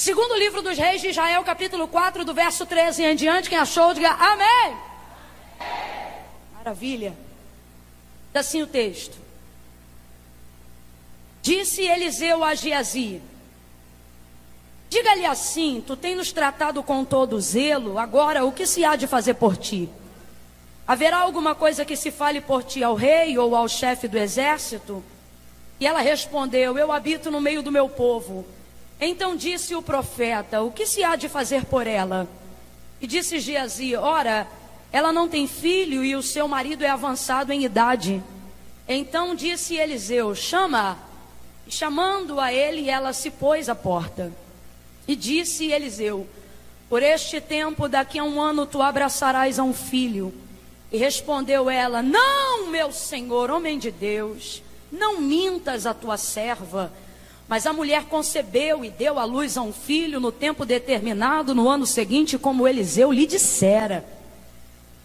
Segundo livro dos reis de Israel, capítulo 4, do verso 13 em diante, quem achou, diga amém. Maravilha. Assim o texto. Disse Eliseu a Geazi: Diga-lhe assim: Tu tens nos tratado com todo zelo, agora o que se há de fazer por ti? Haverá alguma coisa que se fale por ti ao rei ou ao chefe do exército? E ela respondeu: Eu habito no meio do meu povo. Então disse o profeta: O que se há de fazer por ela? E disse Geazi: Ora, ela não tem filho e o seu marido é avançado em idade. Então disse Eliseu: Chama. E chamando a ele, ela se pôs à porta. E disse Eliseu: Por este tempo, daqui a um ano, tu abraçarás a um filho. E respondeu ela: Não, meu senhor, homem de Deus, não mintas a tua serva. Mas a mulher concebeu e deu à luz a um filho no tempo determinado, no ano seguinte, como Eliseu lhe dissera.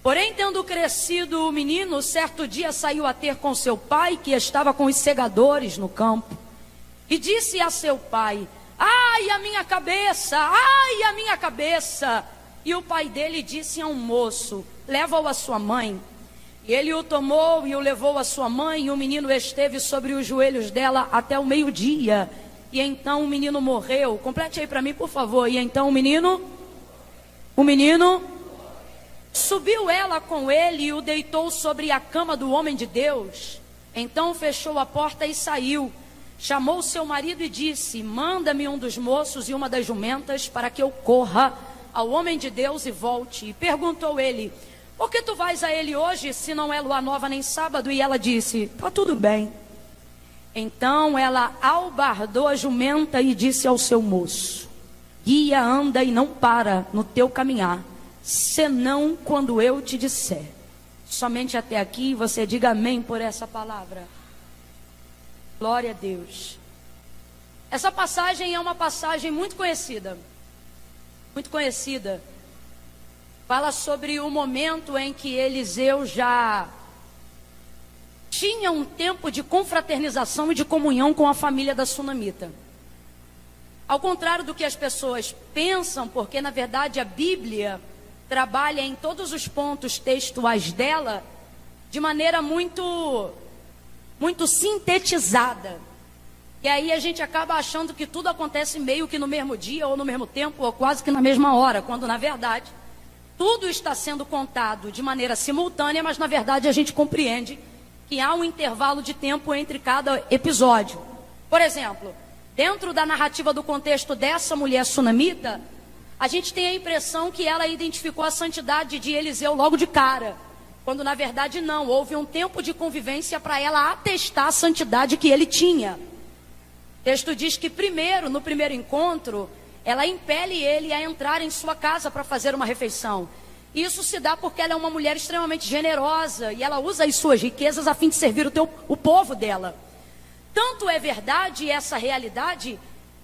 Porém, tendo crescido o menino, certo dia saiu a ter com seu pai, que estava com os segadores no campo. E disse a seu pai: Ai, a minha cabeça, ai, a minha cabeça. E o pai dele disse a um moço: Leva-o à sua mãe. E ele o tomou e o levou à sua mãe, e o menino esteve sobre os joelhos dela até o meio-dia. E então o menino morreu. Complete aí para mim, por favor. E então o menino, o menino subiu ela com ele e o deitou sobre a cama do homem de Deus. Então fechou a porta e saiu. Chamou seu marido e disse: Manda-me um dos moços e uma das jumentas para que eu corra ao homem de Deus e volte. E perguntou ele: Por que tu vais a ele hoje, se não é lua nova nem sábado? E ela disse: Tá tudo bem. Então ela albardou a jumenta e disse ao seu moço: Guia, anda e não para no teu caminhar, senão quando eu te disser. Somente até aqui você diga amém por essa palavra. Glória a Deus. Essa passagem é uma passagem muito conhecida. Muito conhecida. Fala sobre o momento em que Eliseu já tinha um tempo de confraternização e de comunhão com a família da sunamita. Ao contrário do que as pessoas pensam, porque na verdade a Bíblia trabalha em todos os pontos textuais dela de maneira muito muito sintetizada. E aí a gente acaba achando que tudo acontece meio que no mesmo dia, ou no mesmo tempo, ou quase que na mesma hora, quando na verdade tudo está sendo contado de maneira simultânea, mas na verdade a gente compreende que há um intervalo de tempo entre cada episódio. Por exemplo, dentro da narrativa do contexto dessa mulher sunamita, a gente tem a impressão que ela identificou a santidade de Eliseu logo de cara. Quando na verdade não, houve um tempo de convivência para ela atestar a santidade que ele tinha. O texto diz que primeiro, no primeiro encontro, ela impele ele a entrar em sua casa para fazer uma refeição. Isso se dá porque ela é uma mulher extremamente generosa e ela usa as suas riquezas a fim de servir o, teu, o povo dela. Tanto é verdade essa realidade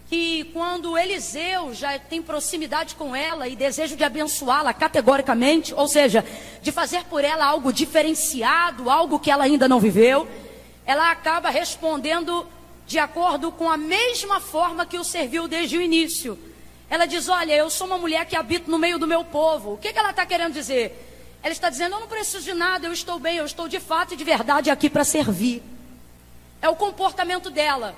que quando Eliseu já tem proximidade com ela e desejo de abençoá-la categoricamente, ou seja, de fazer por ela algo diferenciado, algo que ela ainda não viveu, ela acaba respondendo de acordo com a mesma forma que o serviu desde o início. Ela diz: Olha, eu sou uma mulher que habito no meio do meu povo. O que, que ela está querendo dizer? Ela está dizendo: Eu não preciso de nada, eu estou bem, eu estou de fato e de verdade aqui para servir. É o comportamento dela.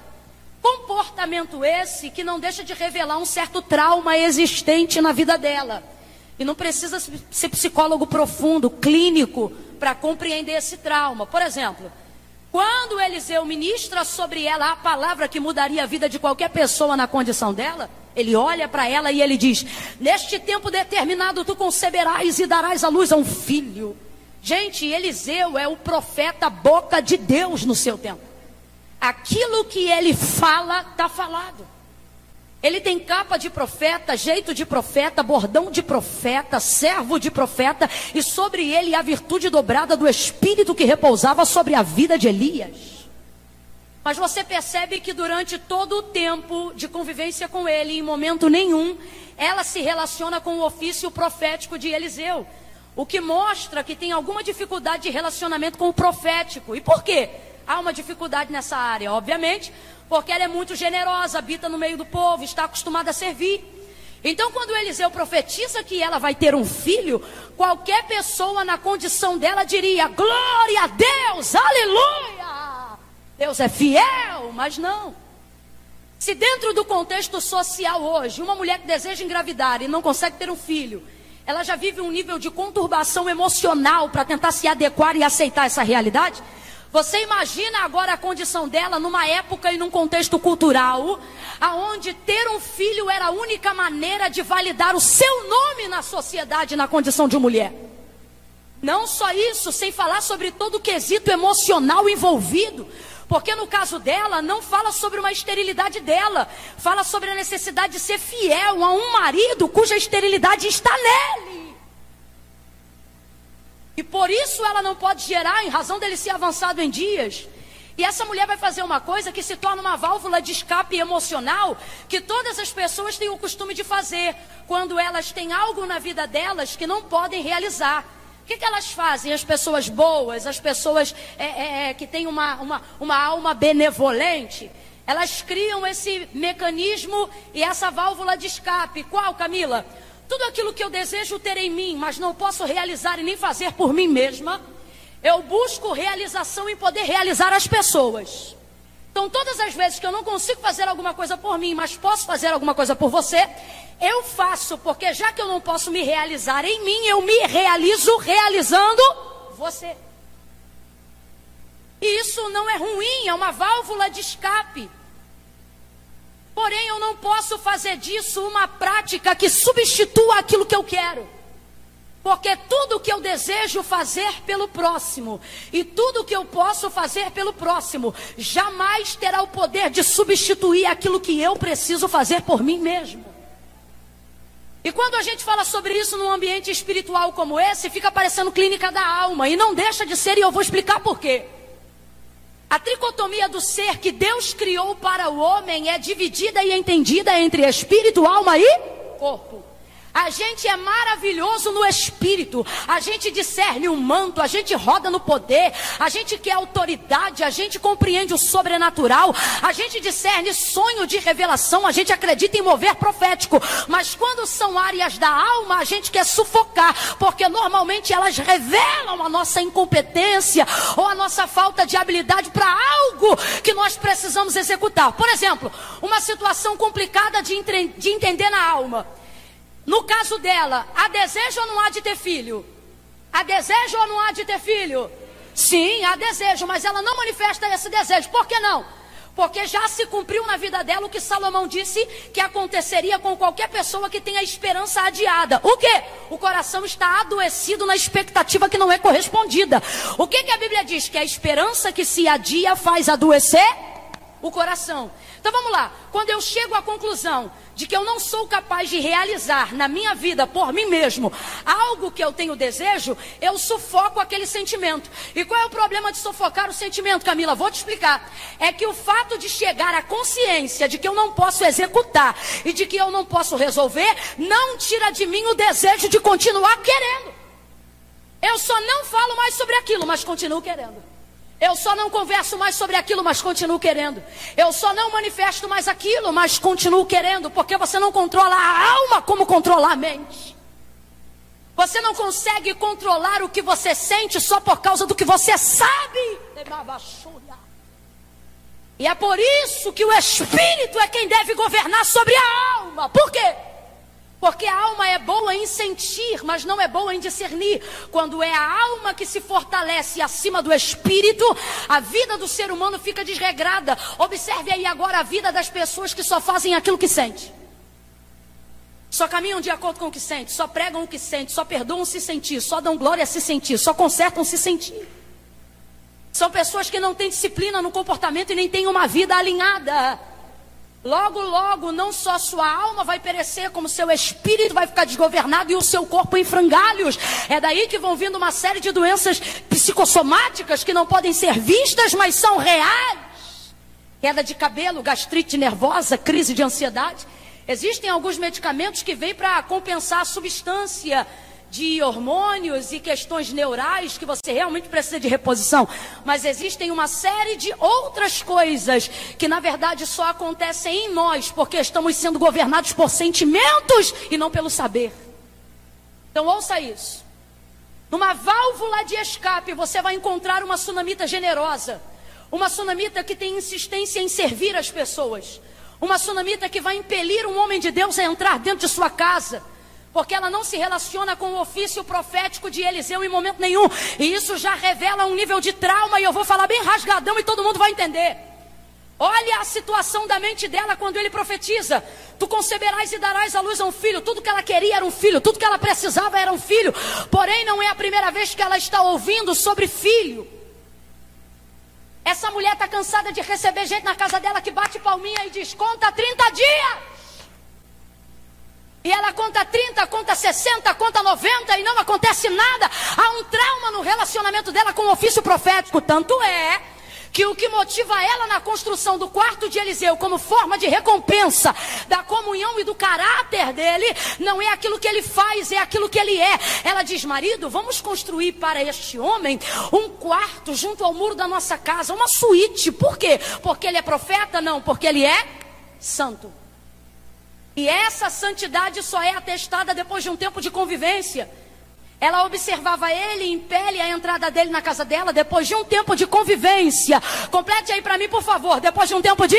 Comportamento esse que não deixa de revelar um certo trauma existente na vida dela. E não precisa ser psicólogo profundo, clínico, para compreender esse trauma. Por exemplo, quando Eliseu ministra sobre ela a palavra que mudaria a vida de qualquer pessoa na condição dela, ele olha para ela e ele diz: Neste tempo determinado tu conceberás e darás à luz a um filho. Gente, Eliseu é o profeta boca de Deus no seu tempo aquilo que ele fala, está falado. Ele tem capa de profeta, jeito de profeta, bordão de profeta, servo de profeta, e sobre ele a virtude dobrada do Espírito que repousava sobre a vida de Elias. Mas você percebe que durante todo o tempo de convivência com ele, em momento nenhum, ela se relaciona com o ofício profético de Eliseu. O que mostra que tem alguma dificuldade de relacionamento com o profético. E por quê? há uma dificuldade nessa área, obviamente, porque ela é muito generosa, habita no meio do povo, está acostumada a servir. Então, quando Eliseu profetiza que ela vai ter um filho, qualquer pessoa na condição dela diria: Glória a Deus, aleluia! Deus é fiel, mas não. Se dentro do contexto social hoje, uma mulher que deseja engravidar e não consegue ter um filho, ela já vive um nível de conturbação emocional para tentar se adequar e aceitar essa realidade, você imagina agora a condição dela numa época e num contexto cultural, aonde ter um filho era a única maneira de validar o seu nome na sociedade na condição de mulher. Não só isso, sem falar sobre todo o quesito emocional envolvido. Porque no caso dela, não fala sobre uma esterilidade dela, fala sobre a necessidade de ser fiel a um marido cuja esterilidade está nele. E por isso ela não pode gerar, em razão dele ser avançado em dias. E essa mulher vai fazer uma coisa que se torna uma válvula de escape emocional que todas as pessoas têm o costume de fazer quando elas têm algo na vida delas que não podem realizar. O que, que elas fazem? As pessoas boas, as pessoas é, é, é que têm uma, uma, uma alma benevolente, elas criam esse mecanismo e essa válvula de escape. Qual, Camila? Tudo aquilo que eu desejo ter em mim, mas não posso realizar e nem fazer por mim mesma, eu busco realização em poder realizar as pessoas. Então, todas as vezes que eu não consigo fazer alguma coisa por mim, mas posso fazer alguma coisa por você, eu faço, porque já que eu não posso me realizar em mim, eu me realizo realizando você. E isso não é ruim, é uma válvula de escape. Porém, eu não posso fazer disso uma prática que substitua aquilo que eu quero. Porque tudo que eu desejo fazer pelo próximo e tudo que eu posso fazer pelo próximo jamais terá o poder de substituir aquilo que eu preciso fazer por mim mesmo. E quando a gente fala sobre isso num ambiente espiritual como esse, fica parecendo clínica da alma e não deixa de ser, e eu vou explicar por quê. A tricotomia do ser que Deus criou para o homem é dividida e entendida entre espírito, alma e corpo. A gente é maravilhoso no espírito, a gente discerne o manto, a gente roda no poder, a gente quer autoridade, a gente compreende o sobrenatural, a gente discerne sonho de revelação, a gente acredita em mover profético, mas quando são áreas da alma, a gente quer sufocar, porque normalmente elas revelam a nossa incompetência ou a nossa falta de habilidade para algo que nós precisamos executar. Por exemplo, uma situação complicada de, de entender na alma. No caso dela, há desejo ou não há de ter filho? Há desejo ou não há de ter filho? Sim, há desejo, mas ela não manifesta esse desejo. Por que não? Porque já se cumpriu na vida dela o que Salomão disse que aconteceria com qualquer pessoa que tenha esperança adiada. O que? O coração está adoecido na expectativa que não é correspondida. O que, que a Bíblia diz? Que a esperança que se adia faz adoecer o coração. Então vamos lá. Quando eu chego à conclusão de que eu não sou capaz de realizar na minha vida por mim mesmo algo que eu tenho desejo, eu sufoco aquele sentimento. E qual é o problema de sufocar o sentimento, Camila? Vou te explicar. É que o fato de chegar à consciência de que eu não posso executar e de que eu não posso resolver, não tira de mim o desejo de continuar querendo. Eu só não falo mais sobre aquilo, mas continuo querendo. Eu só não converso mais sobre aquilo, mas continuo querendo. Eu só não manifesto mais aquilo, mas continuo querendo, porque você não controla a alma como controla a mente. Você não consegue controlar o que você sente só por causa do que você sabe. E é por isso que o Espírito é quem deve governar sobre a alma. Por quê? Porque a alma é boa em sentir, mas não é boa em discernir. Quando é a alma que se fortalece acima do espírito, a vida do ser humano fica desregrada. Observe aí agora a vida das pessoas que só fazem aquilo que sente. Só caminham de acordo com o que sente, só pregam o que sente, só perdoam se sentir, só dão glória se sentir, só consertam se sentir. São pessoas que não têm disciplina no comportamento e nem têm uma vida alinhada. Logo, logo, não só sua alma vai perecer, como seu espírito vai ficar desgovernado e o seu corpo em frangalhos. É daí que vão vindo uma série de doenças psicossomáticas que não podem ser vistas, mas são reais. Queda de cabelo, gastrite nervosa, crise de ansiedade. Existem alguns medicamentos que vêm para compensar a substância de hormônios e questões neurais que você realmente precisa de reposição, mas existem uma série de outras coisas que na verdade só acontecem em nós porque estamos sendo governados por sentimentos e não pelo saber. Então ouça isso. Numa válvula de escape você vai encontrar uma sunamita generosa, uma sunamita que tem insistência em servir as pessoas, uma sunamita que vai impelir um homem de Deus a entrar dentro de sua casa porque ela não se relaciona com o ofício profético de Eliseu em momento nenhum. E isso já revela um nível de trauma, e eu vou falar bem rasgadão e todo mundo vai entender. Olha a situação da mente dela quando ele profetiza: Tu conceberás e darás à luz a um filho. Tudo que ela queria era um filho, tudo que ela precisava era um filho. Porém, não é a primeira vez que ela está ouvindo sobre filho. Essa mulher está cansada de receber gente na casa dela que bate palminha e diz: Conta 30 dias. E ela conta 30, conta 60, conta 90 e não acontece nada. Há um trauma no relacionamento dela com o ofício profético. Tanto é que o que motiva ela na construção do quarto de Eliseu como forma de recompensa da comunhão e do caráter dele, não é aquilo que ele faz, é aquilo que ele é. Ela diz: marido, vamos construir para este homem um quarto junto ao muro da nossa casa, uma suíte. Por quê? Porque ele é profeta? Não, porque ele é santo. E essa santidade só é atestada depois de um tempo de convivência. Ela observava ele em pele a entrada dele na casa dela depois de um tempo de convivência. Complete aí para mim, por favor. Depois de um tempo de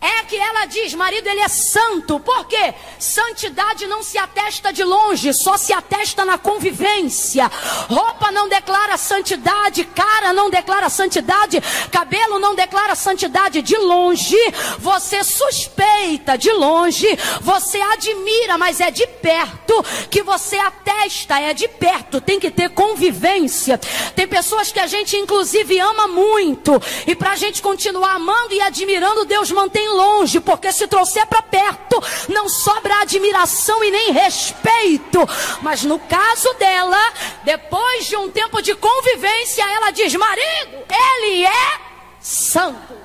é que ela diz: marido, ele é santo. Por quê? Santidade não se atesta de longe, só se atesta na convivência. Roupa não declara santidade, cara não declara santidade, cabelo não declara santidade de longe. Você suspeita de longe, você admira, mas é de perto que você atesta, é de perto. Tem que ter convivência. Tem pessoas que a gente, inclusive, ama muito, e para a gente continuar amando e admirando, Deus mantém longe, porque se trouxer para perto, não sobra admiração e nem respeito. Mas no caso dela, depois de um tempo de convivência, ela diz: marido, ele é santo.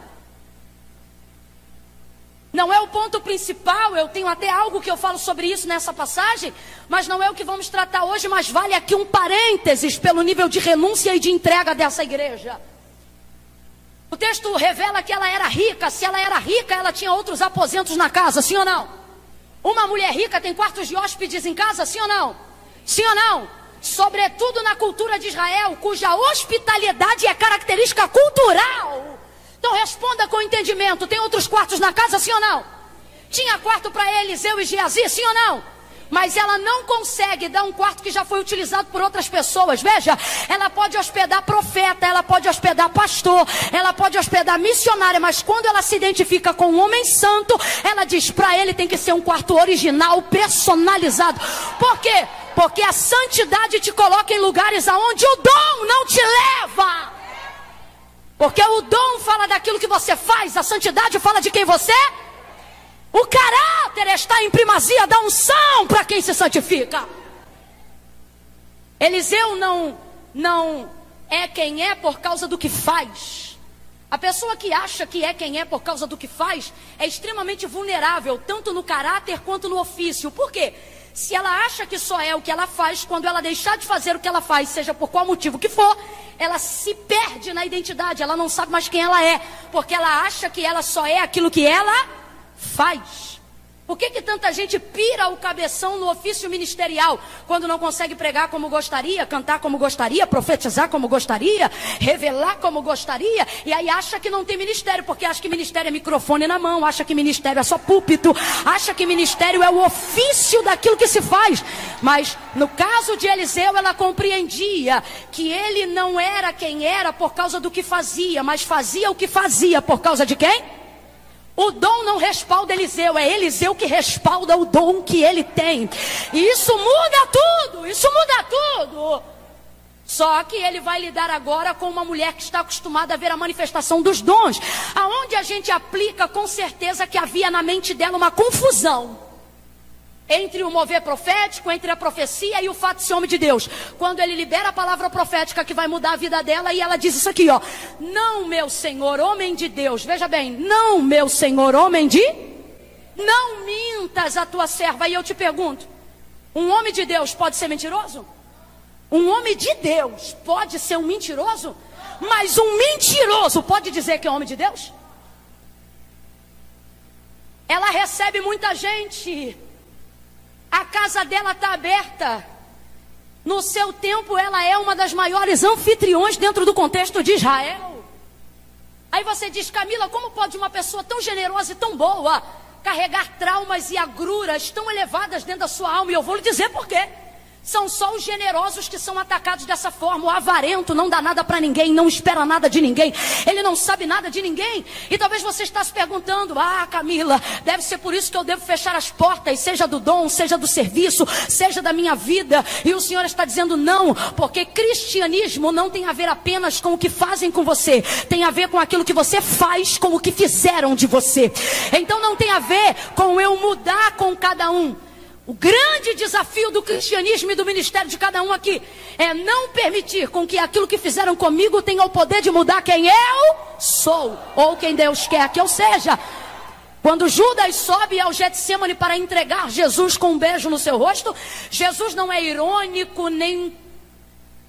Não é o ponto principal, eu tenho até algo que eu falo sobre isso nessa passagem, mas não é o que vamos tratar hoje, mas vale aqui um parênteses pelo nível de renúncia e de entrega dessa igreja. O texto revela que ela era rica. Se ela era rica, ela tinha outros aposentos na casa, sim ou não? Uma mulher rica tem quartos de hóspedes em casa, sim ou não? Sim ou não? Sobretudo na cultura de Israel, cuja hospitalidade é característica cultural. Então responda com entendimento: tem outros quartos na casa, sim ou não? Tinha quarto para Eliseu e Geazi, sim ou não? Mas ela não consegue dar um quarto que já foi utilizado por outras pessoas. Veja, ela pode hospedar profeta, ela pode hospedar pastor, ela pode hospedar missionária, mas quando ela se identifica com um homem santo, ela diz para ele tem que ser um quarto original, personalizado. Por quê? Porque a santidade te coloca em lugares aonde o dom não te leva. Porque o dom fala daquilo que você faz, a santidade fala de quem você é. O caráter está em primazia da unção para quem se santifica. Eliseu não, não é quem é por causa do que faz. A pessoa que acha que é quem é por causa do que faz é extremamente vulnerável, tanto no caráter quanto no ofício. Por quê? Se ela acha que só é o que ela faz, quando ela deixar de fazer o que ela faz, seja por qual motivo que for, ela se perde na identidade, ela não sabe mais quem ela é, porque ela acha que ela só é aquilo que ela faz. Por que, que tanta gente pira o cabeção no ofício ministerial quando não consegue pregar como gostaria, cantar como gostaria, profetizar como gostaria, revelar como gostaria, e aí acha que não tem ministério, porque acha que ministério é microfone na mão, acha que ministério é só púlpito, acha que ministério é o ofício daquilo que se faz. Mas no caso de Eliseu, ela compreendia que ele não era quem era por causa do que fazia, mas fazia o que fazia por causa de quem? O dom não respalda Eliseu, é Eliseu que respalda o dom que ele tem. E isso muda tudo, isso muda tudo. Só que ele vai lidar agora com uma mulher que está acostumada a ver a manifestação dos dons, aonde a gente aplica com certeza que havia na mente dela uma confusão entre o mover profético, entre a profecia e o fato de ser homem de Deus. Quando ele libera a palavra profética que vai mudar a vida dela, e ela diz isso aqui, ó: Não, meu Senhor, homem de Deus. Veja bem, não, meu Senhor, homem de não mintas a tua serva. E eu te pergunto: Um homem de Deus pode ser mentiroso? Um homem de Deus pode ser um mentiroso? Mas um mentiroso pode dizer que é homem de Deus? Ela recebe muita gente. A casa dela está aberta. No seu tempo, ela é uma das maiores anfitriões dentro do contexto de Israel. Aí você diz, Camila, como pode uma pessoa tão generosa e tão boa carregar traumas e agruras tão elevadas dentro da sua alma? E eu vou lhe dizer por quê. São só os generosos que são atacados dessa forma. O avarento não dá nada para ninguém, não espera nada de ninguém, ele não sabe nada de ninguém. E talvez você está se perguntando: Ah, Camila, deve ser por isso que eu devo fechar as portas, seja do dom, seja do serviço, seja da minha vida. E o Senhor está dizendo: Não, porque cristianismo não tem a ver apenas com o que fazem com você, tem a ver com aquilo que você faz com o que fizeram de você. Então não tem a ver com eu mudar com cada um. O grande desafio do cristianismo e do ministério de cada um aqui é não permitir com que aquilo que fizeram comigo tenha o poder de mudar quem eu sou ou quem Deus quer que eu seja. Quando Judas sobe ao Getsemane para entregar Jesus com um beijo no seu rosto, Jesus não é irônico nem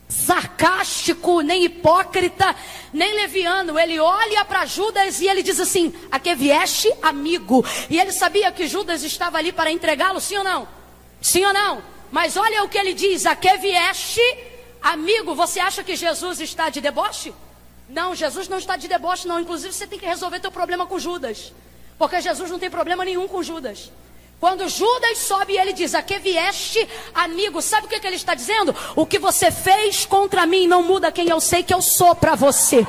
sarcástico, nem hipócrita, nem leviano. Ele olha para Judas e ele diz assim: A que vieste, amigo? E ele sabia que Judas estava ali para entregá-lo, sim ou não? Sim ou não? Mas olha o que ele diz: A que vieste, amigo? Você acha que Jesus está de deboche? Não, Jesus não está de deboche, não. Inclusive, você tem que resolver teu problema com Judas. Porque Jesus não tem problema nenhum com Judas. Quando Judas sobe, ele diz: A que vieste, amigo? Sabe o que, que ele está dizendo? O que você fez contra mim não muda quem eu sei que eu sou para você.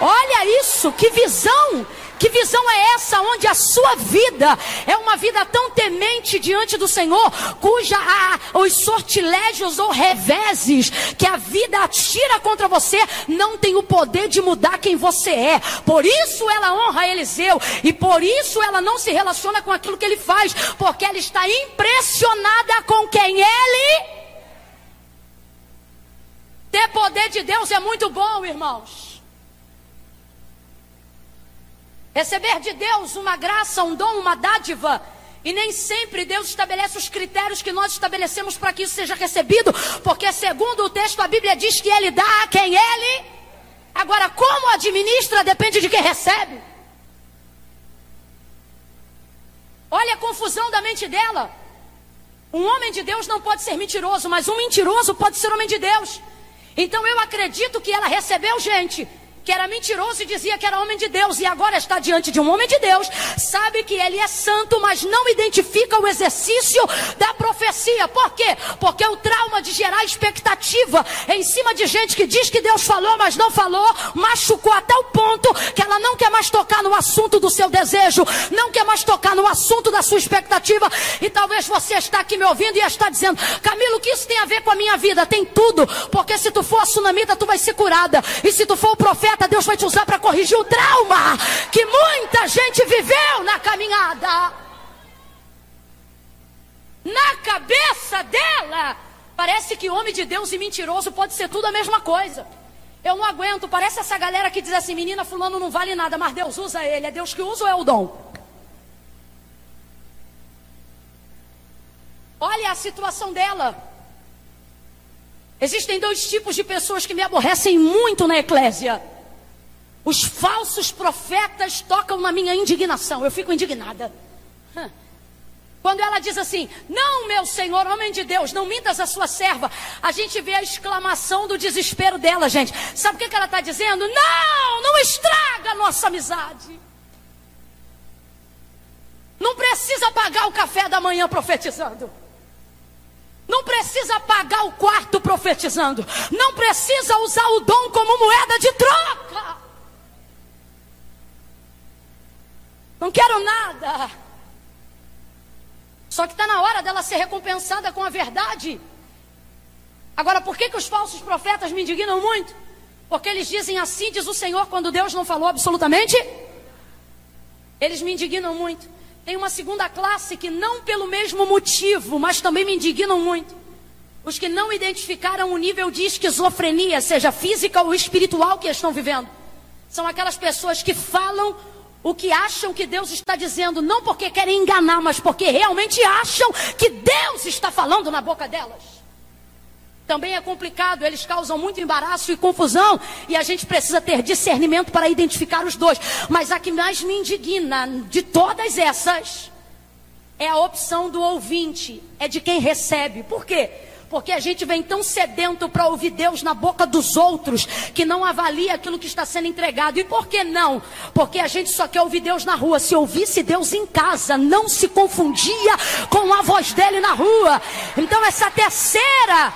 Olha isso, que visão! Que visão é essa onde a sua vida é uma vida tão temente diante do Senhor, cuja os sortilégios ou reveses que a vida atira contra você não tem o poder de mudar quem você é. Por isso ela honra Eliseu e por isso ela não se relaciona com aquilo que ele faz, porque ela está impressionada com quem ele ter poder de Deus é muito bom, irmãos. Receber de Deus uma graça, um dom, uma dádiva. E nem sempre Deus estabelece os critérios que nós estabelecemos para que isso seja recebido, porque segundo o texto a Bíblia diz que ele dá a quem ele. Agora, como administra depende de quem recebe. Olha a confusão da mente dela. Um homem de Deus não pode ser mentiroso, mas um mentiroso pode ser homem de Deus. Então eu acredito que ela recebeu gente que era mentiroso e dizia que era homem de Deus, e agora está diante de um homem de Deus, sabe que ele é santo, mas não identifica o exercício da profecia. Por quê? Porque o trauma de gerar expectativa em cima de gente que diz que Deus falou, mas não falou, machucou até o ponto que ela não quer mais tocar no assunto do seu desejo, não quer mais tocar no assunto da sua expectativa. E talvez você está aqui me ouvindo e está dizendo, Camilo, o que isso tem a ver com a minha vida? Tem tudo, porque se tu for a tsunamita, tu vai ser curada, e se tu for o profeta, Deus vai te usar para corrigir o trauma que muita gente viveu na caminhada. Na cabeça dela, parece que homem de Deus e mentiroso pode ser tudo a mesma coisa. Eu não aguento, parece essa galera que diz assim: menina, fulano não vale nada, mas Deus usa ele. É Deus que usa ou é o dom? Olha a situação dela. Existem dois tipos de pessoas que me aborrecem muito na eclésia. Os falsos profetas tocam na minha indignação. Eu fico indignada. Quando ela diz assim: Não, meu senhor, homem de Deus, não mintas a sua serva. A gente vê a exclamação do desespero dela, gente. Sabe o que, que ela está dizendo? Não, não estraga a nossa amizade. Não precisa pagar o café da manhã profetizando. Não precisa pagar o quarto profetizando. Não precisa usar o dom como moeda de troca. Não quero nada. Só que está na hora dela ser recompensada com a verdade. Agora, por que, que os falsos profetas me indignam muito? Porque eles dizem assim, diz o Senhor, quando Deus não falou absolutamente. Eles me indignam muito. Tem uma segunda classe que não pelo mesmo motivo, mas também me indignam muito. Os que não identificaram o nível de esquizofrenia, seja física ou espiritual, que estão vivendo. São aquelas pessoas que falam o que acham que Deus está dizendo, não porque querem enganar, mas porque realmente acham que Deus está falando na boca delas. Também é complicado, eles causam muito embaraço e confusão, e a gente precisa ter discernimento para identificar os dois. Mas a que mais me indigna de todas essas é a opção do ouvinte, é de quem recebe. Por quê? Porque a gente vem tão sedento para ouvir Deus na boca dos outros, que não avalia aquilo que está sendo entregado. E por que não? Porque a gente só quer ouvir Deus na rua. Se ouvisse Deus em casa, não se confundia com a voz dele na rua. Então, essa terceira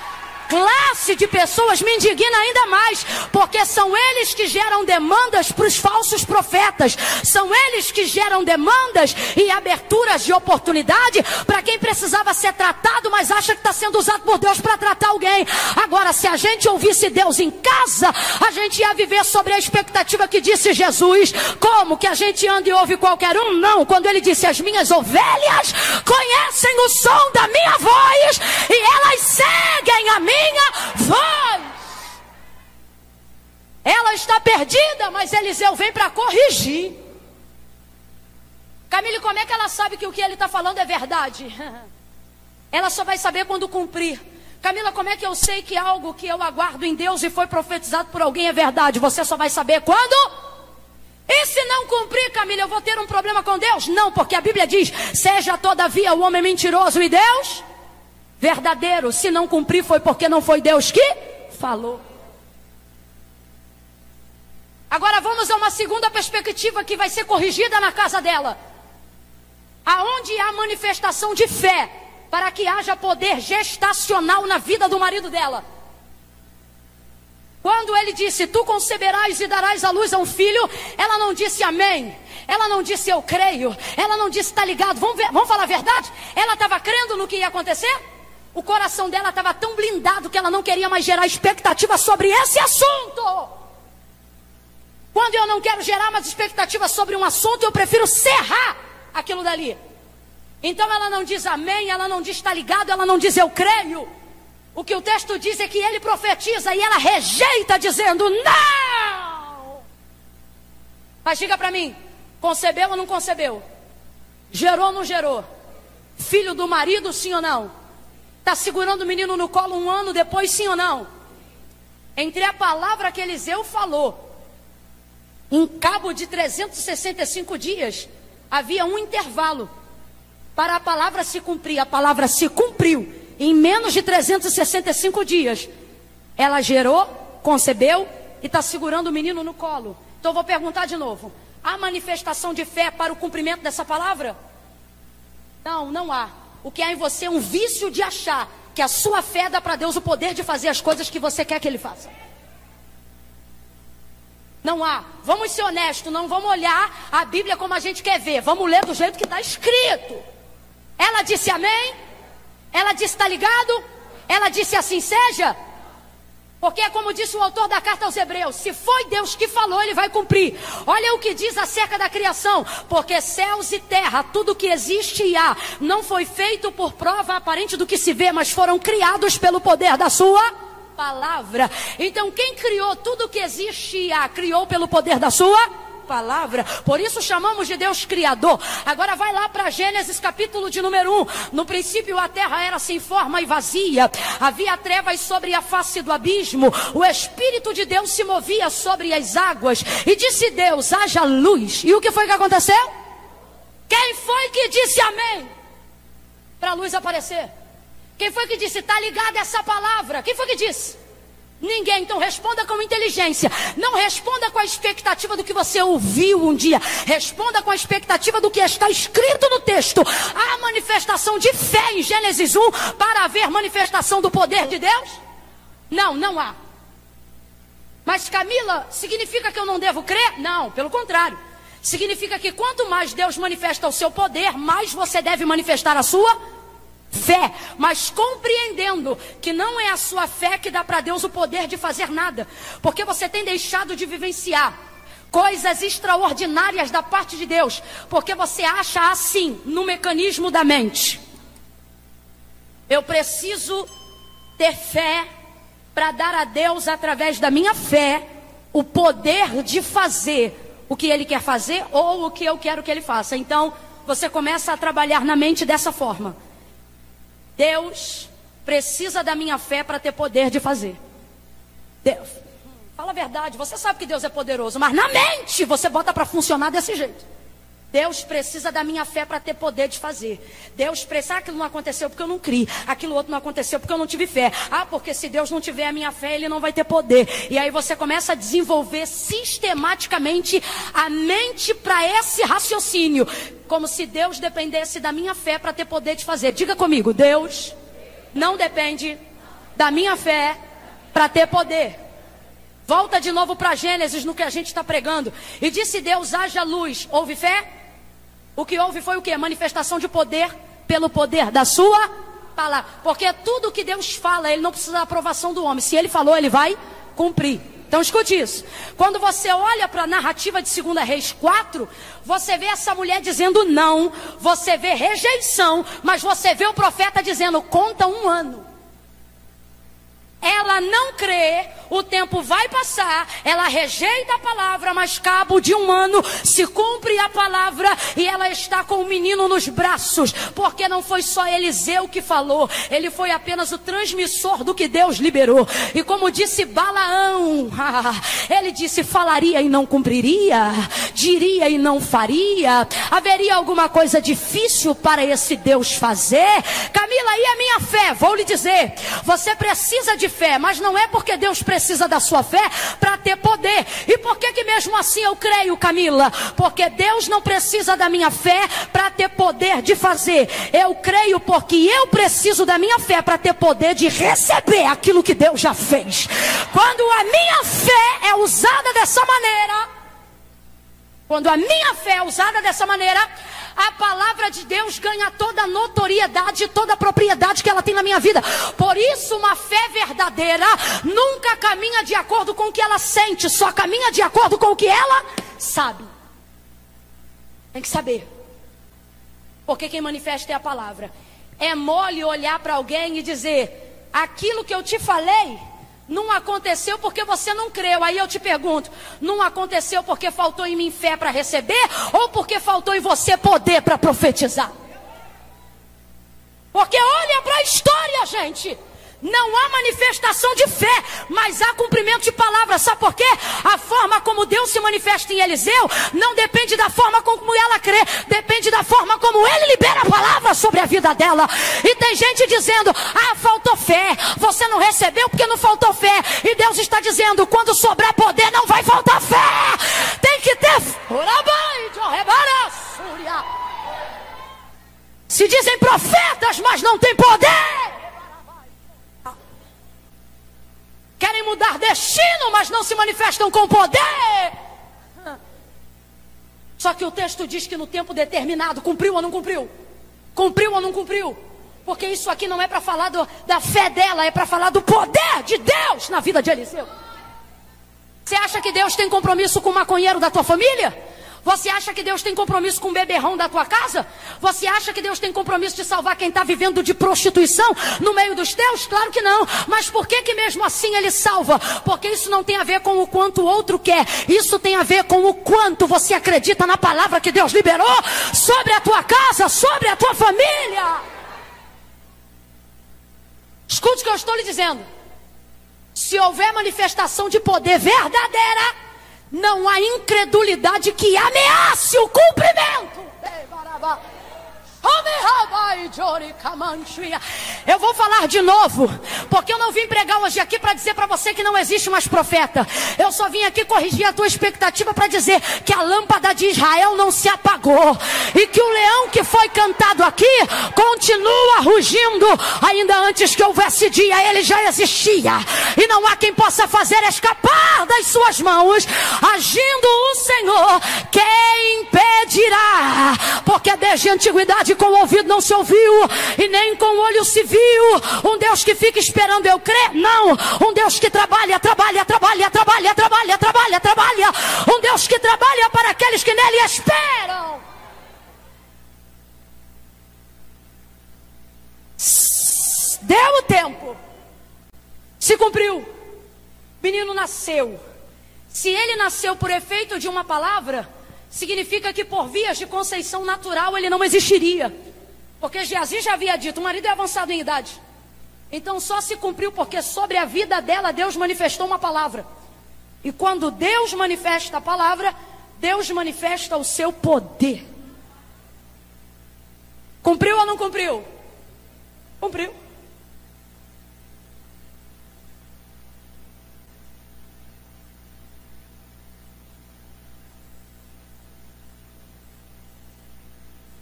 classe de pessoas me indigna ainda mais, porque são eles que geram demandas para os falsos profetas, são eles que geram demandas e aberturas de oportunidade para quem precisava ser tratado, mas acha que está sendo usado por Deus para tratar alguém. Agora, se a gente ouvisse Deus em casa, a gente ia viver sobre a expectativa que disse Jesus. Como que a gente anda e ouve qualquer um? Não, quando ele disse: As minhas ovelhas conhecem o som da minha voz e elas seguem a mim minha voz. Ela está perdida, mas Eliseu vem para corrigir. Camille, como é que ela sabe que o que ele está falando é verdade? Ela só vai saber quando cumprir. Camila, como é que eu sei que algo que eu aguardo em Deus e foi profetizado por alguém é verdade? Você só vai saber quando? E se não cumprir, Camila, eu vou ter um problema com Deus? Não, porque a Bíblia diz: seja todavia o homem mentiroso e Deus verdadeiro. Se não cumprir, foi porque não foi Deus que falou. Agora vamos a uma segunda perspectiva que vai ser corrigida na casa dela. Aonde há manifestação de fé para que haja poder gestacional na vida do marido dela. Quando ele disse: Tu conceberás e darás à luz a um filho, ela não disse amém. Ela não disse eu creio. Ela não disse está ligado. Vamos, ver, vamos falar a verdade? Ela estava crendo no que ia acontecer? O coração dela estava tão blindado que ela não queria mais gerar expectativa sobre esse assunto. Quando eu não quero gerar mais expectativa sobre um assunto, eu prefiro cerrar aquilo dali. Então ela não diz amém, ela não diz está ligado, ela não diz eu creio. O que o texto diz é que ele profetiza e ela rejeita, dizendo não. Mas diga para mim: concebeu ou não concebeu? Gerou ou não gerou? Filho do marido, sim ou não? Está segurando o menino no colo um ano depois, sim ou não? Entre a palavra que Eliseu falou, em cabo de 365 dias, havia um intervalo para a palavra se cumprir. A palavra se cumpriu em menos de 365 dias. Ela gerou, concebeu e está segurando o menino no colo. Então vou perguntar de novo: há manifestação de fé para o cumprimento dessa palavra? Não, não há. O que há em você é um vício de achar que a sua fé dá para Deus o poder de fazer as coisas que você quer que Ele faça. Não há. Vamos ser honestos, não vamos olhar a Bíblia como a gente quer ver. Vamos ler do jeito que está escrito. Ela disse amém? Ela disse está ligado? Ela disse assim seja? Porque é como disse o autor da carta aos Hebreus: se foi Deus que falou, ele vai cumprir. Olha o que diz acerca da criação: porque céus e terra, tudo que existe e há, não foi feito por prova aparente do que se vê, mas foram criados pelo poder da sua palavra. Então, quem criou tudo que existe e há, criou pelo poder da sua palavra palavra. Por isso chamamos de Deus Criador. Agora vai lá para Gênesis capítulo de número 1. No princípio a terra era sem forma e vazia. Havia trevas sobre a face do abismo. O Espírito de Deus se movia sobre as águas. E disse Deus: haja luz. E o que foi que aconteceu? Quem foi que disse amém? Para a luz aparecer. Quem foi que disse, está ligada essa palavra? Quem foi que disse? Ninguém. Então responda com inteligência. Não responda com a expectativa do que você ouviu um dia. Responda com a expectativa do que está escrito no texto. Há manifestação de fé em Gênesis 1 para haver manifestação do poder de Deus? Não, não há. Mas Camila, significa que eu não devo crer? Não, pelo contrário. Significa que quanto mais Deus manifesta o seu poder, mais você deve manifestar a sua fé, mas compreendendo que não é a sua fé que dá para Deus o poder de fazer nada, porque você tem deixado de vivenciar coisas extraordinárias da parte de Deus, porque você acha assim no mecanismo da mente. Eu preciso ter fé para dar a Deus através da minha fé o poder de fazer o que ele quer fazer ou o que eu quero que ele faça. Então, você começa a trabalhar na mente dessa forma. Deus precisa da minha fé para ter poder de fazer. Deus, fala a verdade, você sabe que Deus é poderoso, mas na mente você bota para funcionar desse jeito. Deus precisa da minha fé para ter poder de fazer. Deus precisa. Ah, aquilo não aconteceu porque eu não criei. Aquilo outro não aconteceu porque eu não tive fé. Ah, porque se Deus não tiver a minha fé, Ele não vai ter poder. E aí você começa a desenvolver sistematicamente a mente para esse raciocínio. Como se Deus dependesse da minha fé para ter poder de fazer. Diga comigo: Deus não depende da minha fé para ter poder. Volta de novo para Gênesis no que a gente está pregando. E disse Deus: haja luz. Houve fé? O que houve foi o que? Manifestação de poder pelo poder da sua palavra. Porque tudo que Deus fala, ele não precisa da aprovação do homem. Se ele falou, ele vai cumprir. Então escute isso. Quando você olha para a narrativa de 2 Reis 4, você vê essa mulher dizendo não, você vê rejeição, mas você vê o profeta dizendo: conta um ano. Ela não crê, o tempo vai passar, ela rejeita a palavra, mas cabo de um ano se cumpre a palavra e ela está com o menino nos braços, porque não foi só Eliseu que falou, ele foi apenas o transmissor do que Deus liberou. E como disse Balaão, ele disse: falaria e não cumpriria, diria e não faria, haveria alguma coisa difícil para esse Deus fazer? Camila, e a minha fé? Vou lhe dizer, você precisa de fé, mas não é porque Deus precisa da sua fé para ter poder. E por que que mesmo assim eu creio, Camila? Porque Deus não precisa da minha fé para ter poder de fazer. Eu creio porque eu preciso da minha fé para ter poder de receber aquilo que Deus já fez. Quando a minha fé é usada dessa maneira, quando a minha fé é usada dessa maneira, a palavra de Deus ganha toda a notoriedade, toda a propriedade que ela tem na minha vida. Por isso, uma fé verdadeira nunca caminha de acordo com o que ela sente, só caminha de acordo com o que ela sabe. Tem que saber. Porque quem manifesta é a palavra. É mole olhar para alguém e dizer: aquilo que eu te falei não aconteceu porque você não creu. Aí eu te pergunto: não aconteceu porque faltou em mim fé para receber ou porque faltou em você poder para profetizar? Porque olha para a história, gente. Não há manifestação de fé, mas há cumprimento de palavra. Sabe por quê? A forma como Deus se manifesta em Eliseu não depende da forma como ela crê, depende da forma como ele libera a palavra sobre a vida dela. E tem gente dizendo: Ah, faltou fé, você não recebeu porque não faltou fé. E Deus está dizendo: quando sobrar poder, não vai faltar fé. Tem que ter. Se dizem profetas, mas não tem poder. Querem mudar destino, mas não se manifestam com poder. Só que o texto diz que no tempo determinado, cumpriu ou não cumpriu? Cumpriu ou não cumpriu? Porque isso aqui não é para falar do, da fé dela, é para falar do poder de Deus na vida de Eliseu. Você acha que Deus tem compromisso com o maconheiro da tua família? Você acha que Deus tem compromisso com o beberrão da tua casa? Você acha que Deus tem compromisso de salvar quem está vivendo de prostituição no meio dos teus? Claro que não. Mas por que que mesmo assim Ele salva? Porque isso não tem a ver com o quanto o outro quer. Isso tem a ver com o quanto você acredita na palavra que Deus liberou sobre a tua casa, sobre a tua família. Escute o que eu estou lhe dizendo. Se houver manifestação de poder verdadeira, não há incredulidade que ameace o cumprimento. Eu vou falar de novo, porque eu não vim pregar hoje aqui para dizer para você que não existe mais profeta. Eu só vim aqui corrigir a tua expectativa para dizer que a lâmpada de Israel não se apagou e que o leão que foi cantado aqui continua rugindo. Ainda antes que houvesse dia, ele já existia e não há quem possa fazer escapar das suas mãos. Agindo o Senhor, quem impedirá? Porque desde a antiguidade com o ouvido não se ouviu e nem com o olho se viu. Um Deus que fica esperando eu crer? Não. Um Deus que trabalha, trabalha, trabalha, trabalha, trabalha, trabalha, trabalha. Um Deus que trabalha para aqueles que nele esperam. Deu o tempo. Se cumpriu. Menino nasceu. Se ele nasceu por efeito de uma palavra, significa que por vias de conceição natural ele não existiria. Porque Geazi já havia dito, o marido é avançado em idade. Então só se cumpriu porque sobre a vida dela Deus manifestou uma palavra. E quando Deus manifesta a palavra, Deus manifesta o seu poder. Cumpriu ou não cumpriu? Cumpriu.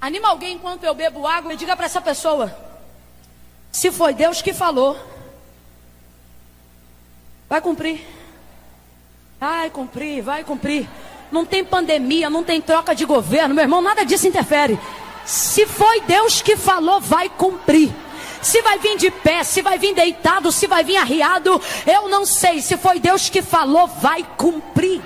Anima alguém enquanto eu bebo água e diga para essa pessoa: se foi Deus que falou, vai cumprir. Vai cumprir, vai cumprir. Não tem pandemia, não tem troca de governo, meu irmão, nada disso interfere. Se foi Deus que falou, vai cumprir. Se vai vir de pé, se vai vir deitado, se vai vir arriado, eu não sei. Se foi Deus que falou, vai cumprir.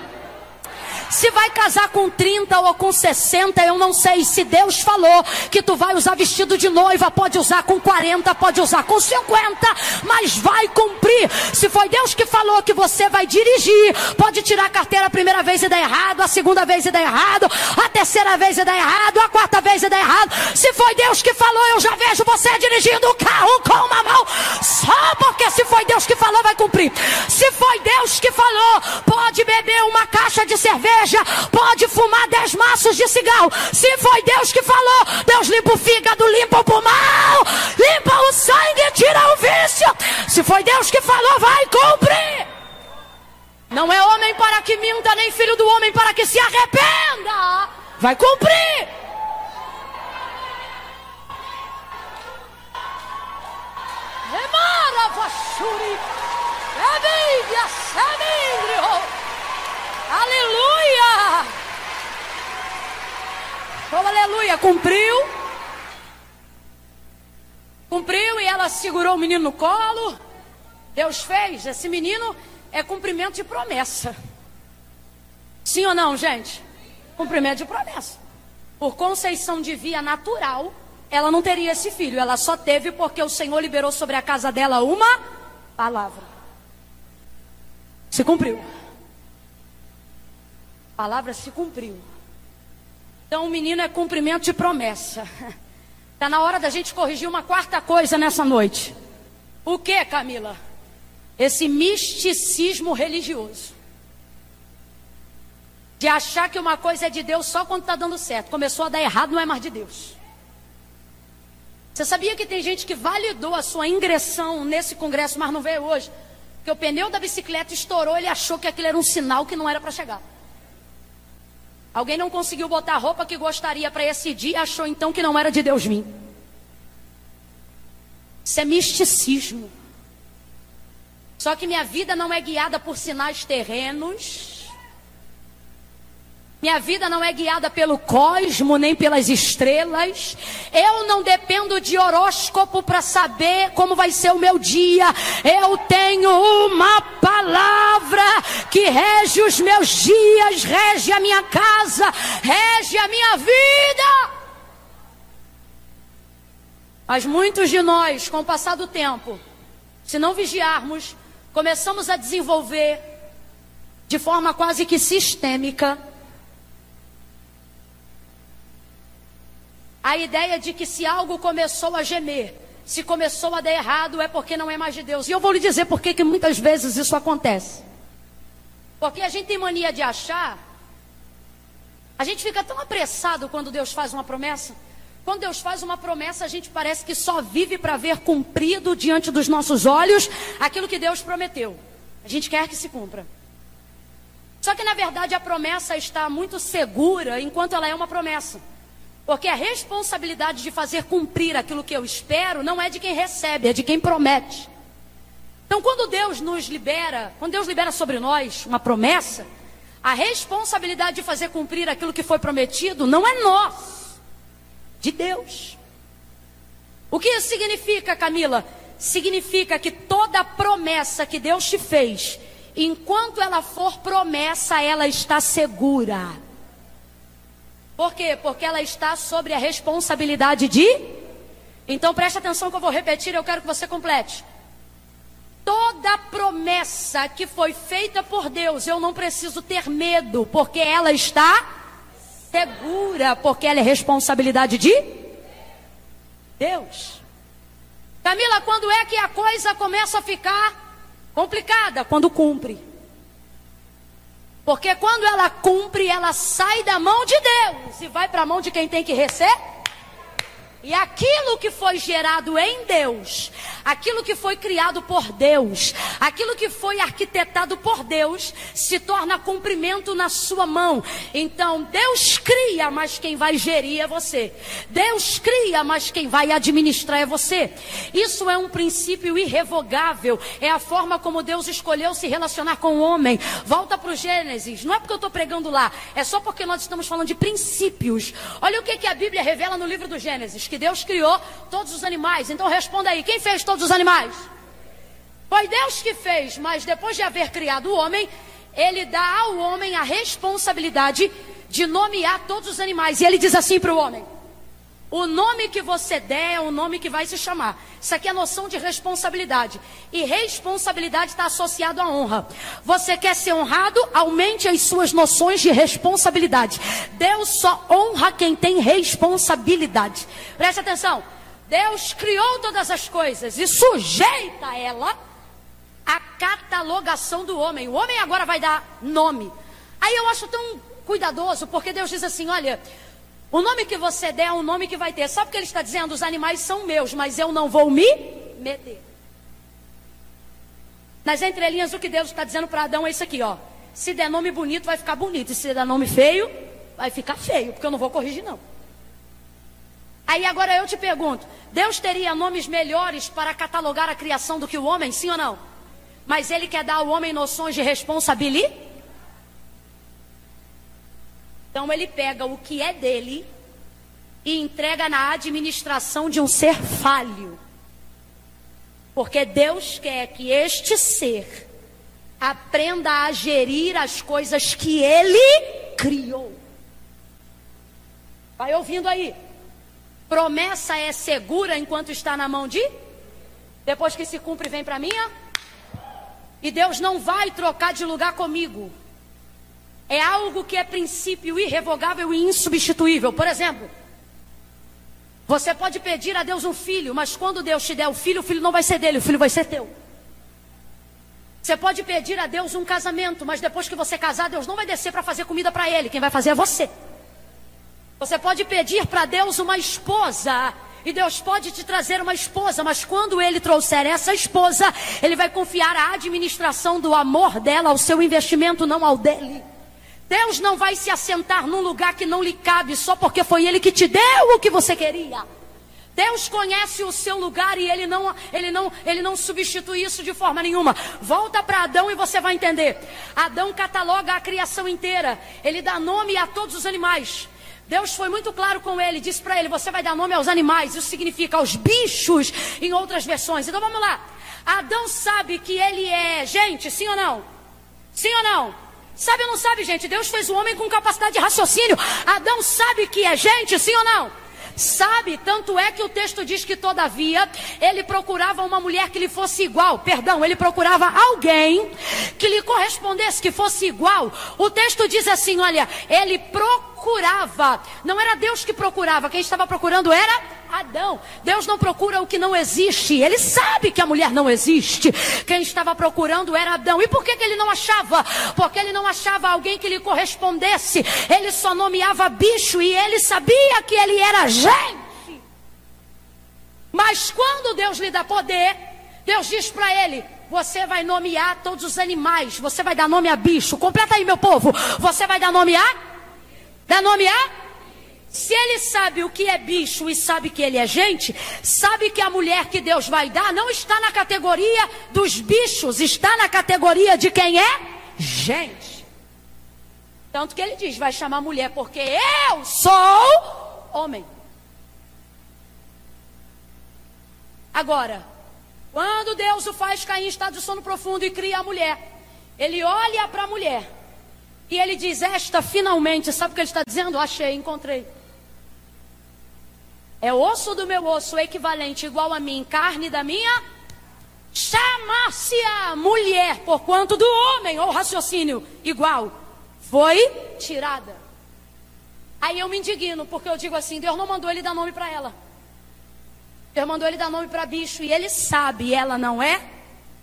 Se vai casar com 30 ou com 60, eu não sei. Se Deus falou que tu vai usar vestido de noiva, pode usar com 40, pode usar com 50, mas vai cumprir. Se foi Deus que falou que você vai dirigir, pode tirar a carteira a primeira vez e dar errado, a segunda vez e dar errado, a terceira vez e dar errado, a quarta vez e dar errado. Se foi Deus que falou, eu já vejo você dirigindo o carro com uma mão, só porque se foi Deus que falou, vai cumprir. Se foi Deus que falou, pode beber uma caixa de cerveja igreja pode fumar dez maços de cigarro. Se foi Deus que falou, Deus limpa o fígado, limpa o pulmão, limpa o sangue, tira o vício. Se foi Deus que falou, vai cumprir. Não é homem para que minta, nem filho do homem para que se arrependa. Vai cumprir. Remara, Vashuri. Emilia, Semindrio. Aleluia! Oh, aleluia! Cumpriu. Cumpriu e ela segurou o menino no colo. Deus fez. Esse menino é cumprimento de promessa. Sim ou não, gente? Cumprimento de promessa. Por conceição de via natural, ela não teria esse filho. Ela só teve porque o Senhor liberou sobre a casa dela uma palavra. Se cumpriu palavra se cumpriu. Então o menino é cumprimento de promessa. Está na hora da gente corrigir uma quarta coisa nessa noite. O que, Camila? Esse misticismo religioso. De achar que uma coisa é de Deus só quando está dando certo. Começou a dar errado, não é mais de Deus. Você sabia que tem gente que validou a sua ingressão nesse congresso, mas não veio hoje? Porque o pneu da bicicleta estourou, ele achou que aquilo era um sinal que não era para chegar. Alguém não conseguiu botar a roupa que gostaria para esse dia e achou então que não era de Deus vir. Isso é misticismo. Só que minha vida não é guiada por sinais terrenos. Minha vida não é guiada pelo cosmo nem pelas estrelas. Eu não dependo de horóscopo para saber como vai ser o meu dia. Eu tenho uma palavra que rege os meus dias, rege a minha casa, rege a minha vida. Mas muitos de nós, com o passar do tempo, se não vigiarmos, começamos a desenvolver de forma quase que sistêmica a ideia de que se algo começou a gemer, se começou a dar errado, é porque não é mais de Deus. E eu vou lhe dizer por que muitas vezes isso acontece. Porque a gente tem mania de achar, a gente fica tão apressado quando Deus faz uma promessa. Quando Deus faz uma promessa, a gente parece que só vive para ver cumprido diante dos nossos olhos aquilo que Deus prometeu. A gente quer que se cumpra. Só que na verdade a promessa está muito segura enquanto ela é uma promessa. Porque a responsabilidade de fazer cumprir aquilo que eu espero não é de quem recebe, é de quem promete. Então, quando Deus nos libera, quando Deus libera sobre nós uma promessa, a responsabilidade de fazer cumprir aquilo que foi prometido não é nós, de Deus. O que isso significa, Camila? Significa que toda promessa que Deus te fez, enquanto ela for promessa, ela está segura. Por quê? Porque ela está sobre a responsabilidade de. Então preste atenção que eu vou repetir, eu quero que você complete. toda promessa que foi feita por Deus, eu não preciso ter medo, porque ela está segura, porque ela é responsabilidade de Deus. Camila, quando é que a coisa começa a ficar complicada? Quando cumpre. Porque quando ela cumpre, ela sai da mão de Deus e vai para a mão de quem tem que receber. E aquilo que foi gerado em Deus, aquilo que foi criado por Deus, aquilo que foi arquitetado por Deus, se torna cumprimento na sua mão. Então, Deus cria, mas quem vai gerir é você. Deus cria, mas quem vai administrar é você. Isso é um princípio irrevogável. É a forma como Deus escolheu se relacionar com o homem. Volta para o Gênesis. Não é porque eu estou pregando lá, é só porque nós estamos falando de princípios. Olha o que, que a Bíblia revela no livro do Gênesis que Deus criou todos os animais. Então responda aí: quem fez todos os animais? Foi Deus que fez, mas depois de haver criado o homem, ele dá ao homem a responsabilidade de nomear todos os animais. E ele diz assim para o homem: o nome que você der é o nome que vai se chamar. Isso aqui é noção de responsabilidade. E responsabilidade está associado à honra. Você quer ser honrado? Aumente as suas noções de responsabilidade. Deus só honra quem tem responsabilidade. Preste atenção. Deus criou todas as coisas e sujeita ela à catalogação do homem. O homem agora vai dar nome. Aí eu acho tão cuidadoso, porque Deus diz assim: olha. O nome que você der é o nome que vai ter. Sabe o que ele está dizendo? Os animais são meus, mas eu não vou me meter. Nas entrelinhas, o que Deus está dizendo para Adão é isso aqui, ó. Se der nome bonito, vai ficar bonito. E se der nome feio, vai ficar feio, porque eu não vou corrigir, não. Aí agora eu te pergunto: Deus teria nomes melhores para catalogar a criação do que o homem, sim ou não? Mas ele quer dar ao homem noções de responsabilidade? Então ele pega o que é dele e entrega na administração de um ser falho. Porque Deus quer que este ser aprenda a gerir as coisas que ele criou. Vai ouvindo aí. Promessa é segura enquanto está na mão de? Depois que se cumpre, vem para mim. E Deus não vai trocar de lugar comigo é algo que é princípio irrevogável e insubstituível. Por exemplo, você pode pedir a Deus um filho, mas quando Deus te der o filho, o filho não vai ser dele, o filho vai ser teu. Você pode pedir a Deus um casamento, mas depois que você casar, Deus não vai descer para fazer comida para ele, quem vai fazer é você. Você pode pedir para Deus uma esposa, e Deus pode te trazer uma esposa, mas quando Ele trouxer essa esposa, Ele vai confiar a administração do amor dela ao seu investimento, não ao dele. Deus não vai se assentar num lugar que não lhe cabe só porque foi Ele que te deu o que você queria. Deus conhece o seu lugar e ele não, ele não, ele não substitui isso de forma nenhuma. Volta para Adão e você vai entender. Adão cataloga a criação inteira. Ele dá nome a todos os animais. Deus foi muito claro com ele, disse para ele: Você vai dar nome aos animais. Isso significa aos bichos, em outras versões. Então vamos lá. Adão sabe que ele é gente, sim ou não? Sim ou não? Sabe ou não sabe, gente? Deus fez o homem com capacidade de raciocínio. Adão sabe que é gente, sim ou não? Sabe, tanto é que o texto diz que, todavia, ele procurava uma mulher que lhe fosse igual. Perdão, ele procurava alguém que lhe correspondesse, que fosse igual. O texto diz assim: olha, ele procurava. Não era Deus que procurava, quem estava procurando era Adão. Deus não procura o que não existe. Ele sabe que a mulher não existe. Quem estava procurando era Adão. E por que, que ele não achava? Porque ele não achava alguém que lhe correspondesse. Ele só nomeava bicho e ele sabia que ele era gente. Mas quando Deus lhe dá poder, Deus diz para ele: você vai nomear todos os animais, você vai dar nome a bicho. Completa aí, meu povo. Você vai dar nome a? Dar nome a? Se ele sabe o que é bicho e sabe que ele é gente, sabe que a mulher que Deus vai dar não está na categoria dos bichos, está na categoria de quem é gente. Tanto que ele diz: vai chamar mulher porque eu sou homem. Agora, quando Deus o faz cair em estado de sono profundo e cria a mulher, ele olha para a mulher e ele diz: Esta finalmente, sabe o que ele está dizendo? Achei, encontrei. É osso do meu osso, equivalente igual a mim, carne da minha. chamar-se-á mulher, por quanto do homem, ou raciocínio igual, foi tirada. Aí eu me indigno, porque eu digo assim: Deus não mandou ele dar nome para ela. Deus mandou ele dar nome para bicho, e ele sabe, ela não é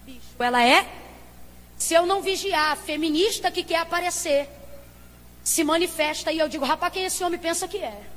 bicho, ela é. Se eu não vigiar, a feminista que quer aparecer, se manifesta, e eu digo: rapaz, quem esse homem pensa que é?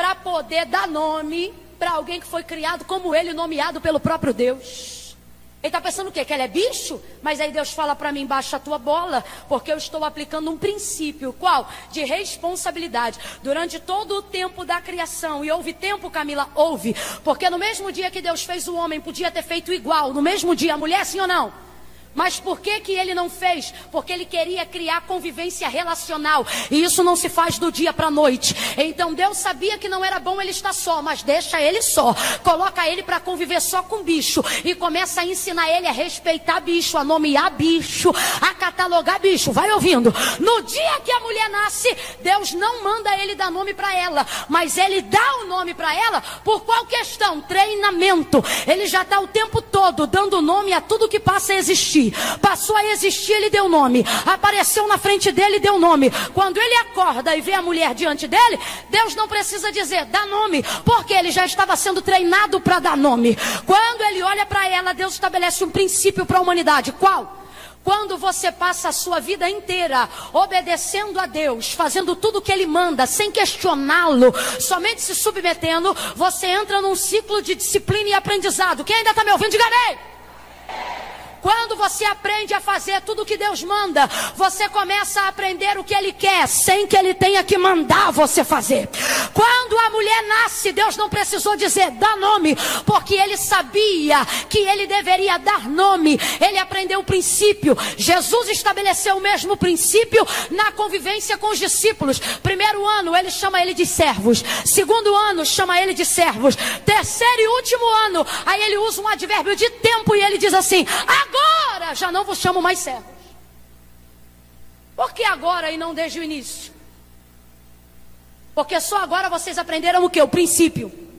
Para poder dar nome para alguém que foi criado como ele, nomeado pelo próprio Deus. Ele está pensando o quê? Que ele é bicho? Mas aí Deus fala para mim, baixa a tua bola, porque eu estou aplicando um princípio, qual? De responsabilidade. Durante todo o tempo da criação, e houve tempo, Camila? Houve. Porque no mesmo dia que Deus fez o homem, podia ter feito igual. No mesmo dia a mulher, sim ou não? Mas por que, que ele não fez? Porque ele queria criar convivência relacional. E isso não se faz do dia para a noite. Então Deus sabia que não era bom ele estar só, mas deixa ele só. Coloca ele para conviver só com bicho. E começa a ensinar ele a respeitar bicho, a nomear bicho, a catalogar bicho. Vai ouvindo. No dia que a mulher nasce, Deus não manda ele dar nome para ela. Mas ele dá o nome para ela por qual questão? Treinamento. Ele já está o tempo todo dando nome a tudo que passa a existir existir. Passou a existir, ele deu nome. Apareceu na frente dele, deu nome. Quando ele acorda e vê a mulher diante dele, Deus não precisa dizer, dá nome, porque ele já estava sendo treinado para dar nome. Quando ele olha para ela, Deus estabelece um princípio para a humanidade. Qual? Quando você passa a sua vida inteira obedecendo a Deus, fazendo tudo o que Ele manda, sem questioná-lo, somente se submetendo, você entra num ciclo de disciplina e aprendizado. Quem ainda está me ouvindo, diga amém. Quando você aprende a fazer tudo o que Deus manda, você começa a aprender o que Ele quer, sem que Ele tenha que mandar você fazer. Quando a mulher nasce, Deus não precisou dizer, dá nome, porque Ele sabia que Ele deveria dar nome. Ele aprendeu o princípio. Jesus estabeleceu o mesmo princípio na convivência com os discípulos. Primeiro ano, Ele chama ele de servos. Segundo ano, chama ele de servos. Terceiro e último ano, aí Ele usa um advérbio de tempo e Ele diz assim: já não vos chamo mais servos. Por que agora e não desde o início? Porque só agora vocês aprenderam o que? O princípio.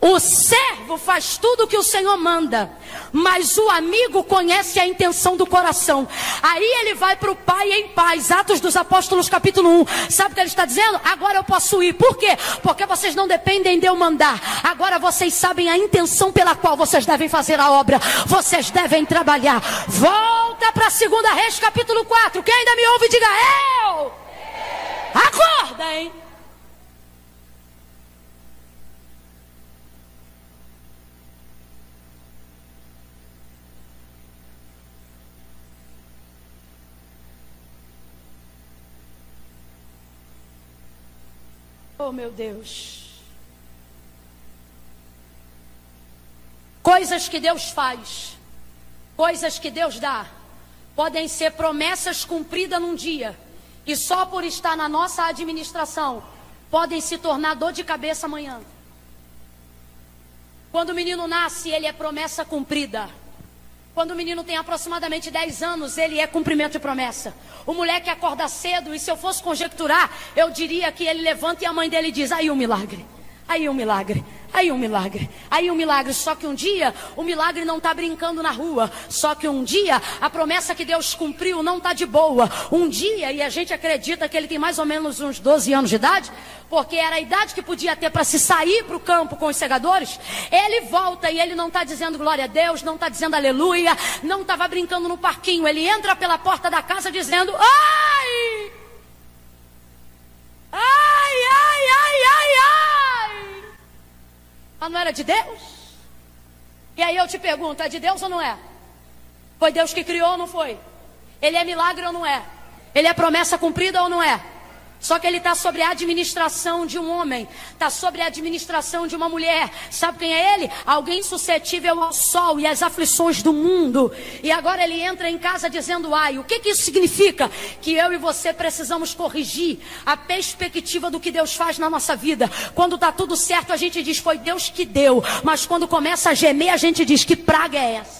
O servo faz tudo o que o Senhor manda, mas o amigo conhece a intenção do coração. Aí ele vai para o Pai em paz. Atos dos Apóstolos, capítulo 1. Sabe o que ele está dizendo? Agora eu posso ir. Por quê? Porque vocês não dependem de eu mandar. Agora vocês sabem a intenção pela qual vocês devem fazer a obra. Vocês devem trabalhar. Volta para a segunda Reis, capítulo 4. Quem ainda me ouve, diga eu. Acorda, hein? Oh, meu Deus. Coisas que Deus faz, coisas que Deus dá, podem ser promessas cumpridas num dia, e só por estar na nossa administração, podem se tornar dor de cabeça amanhã. Quando o menino nasce, ele é promessa cumprida. Quando o menino tem aproximadamente 10 anos, ele é cumprimento de promessa. O moleque acorda cedo e se eu fosse conjecturar, eu diria que ele levanta e a mãe dele diz: aí um milagre, aí um milagre. Aí um milagre, aí um milagre. Só que um dia o milagre não está brincando na rua. Só que um dia a promessa que Deus cumpriu não está de boa. Um dia, e a gente acredita que ele tem mais ou menos uns 12 anos de idade, porque era a idade que podia ter para se sair para o campo com os segadores. Ele volta e ele não está dizendo glória a Deus, não está dizendo aleluia, não estava brincando no parquinho. Ele entra pela porta da casa dizendo: ai! Ai, ai, ai, ai, ai! Mas não era de Deus? E aí eu te pergunto: é de Deus ou não é? Foi Deus que criou ou não foi? Ele é milagre ou não é? Ele é promessa cumprida ou não é? Só que ele está sobre a administração de um homem, está sobre a administração de uma mulher. Sabe quem é ele? Alguém suscetível ao sol e às aflições do mundo. E agora ele entra em casa dizendo: ai, o que, que isso significa? Que eu e você precisamos corrigir a perspectiva do que Deus faz na nossa vida. Quando está tudo certo, a gente diz: foi Deus que deu. Mas quando começa a gemer, a gente diz: que praga é essa?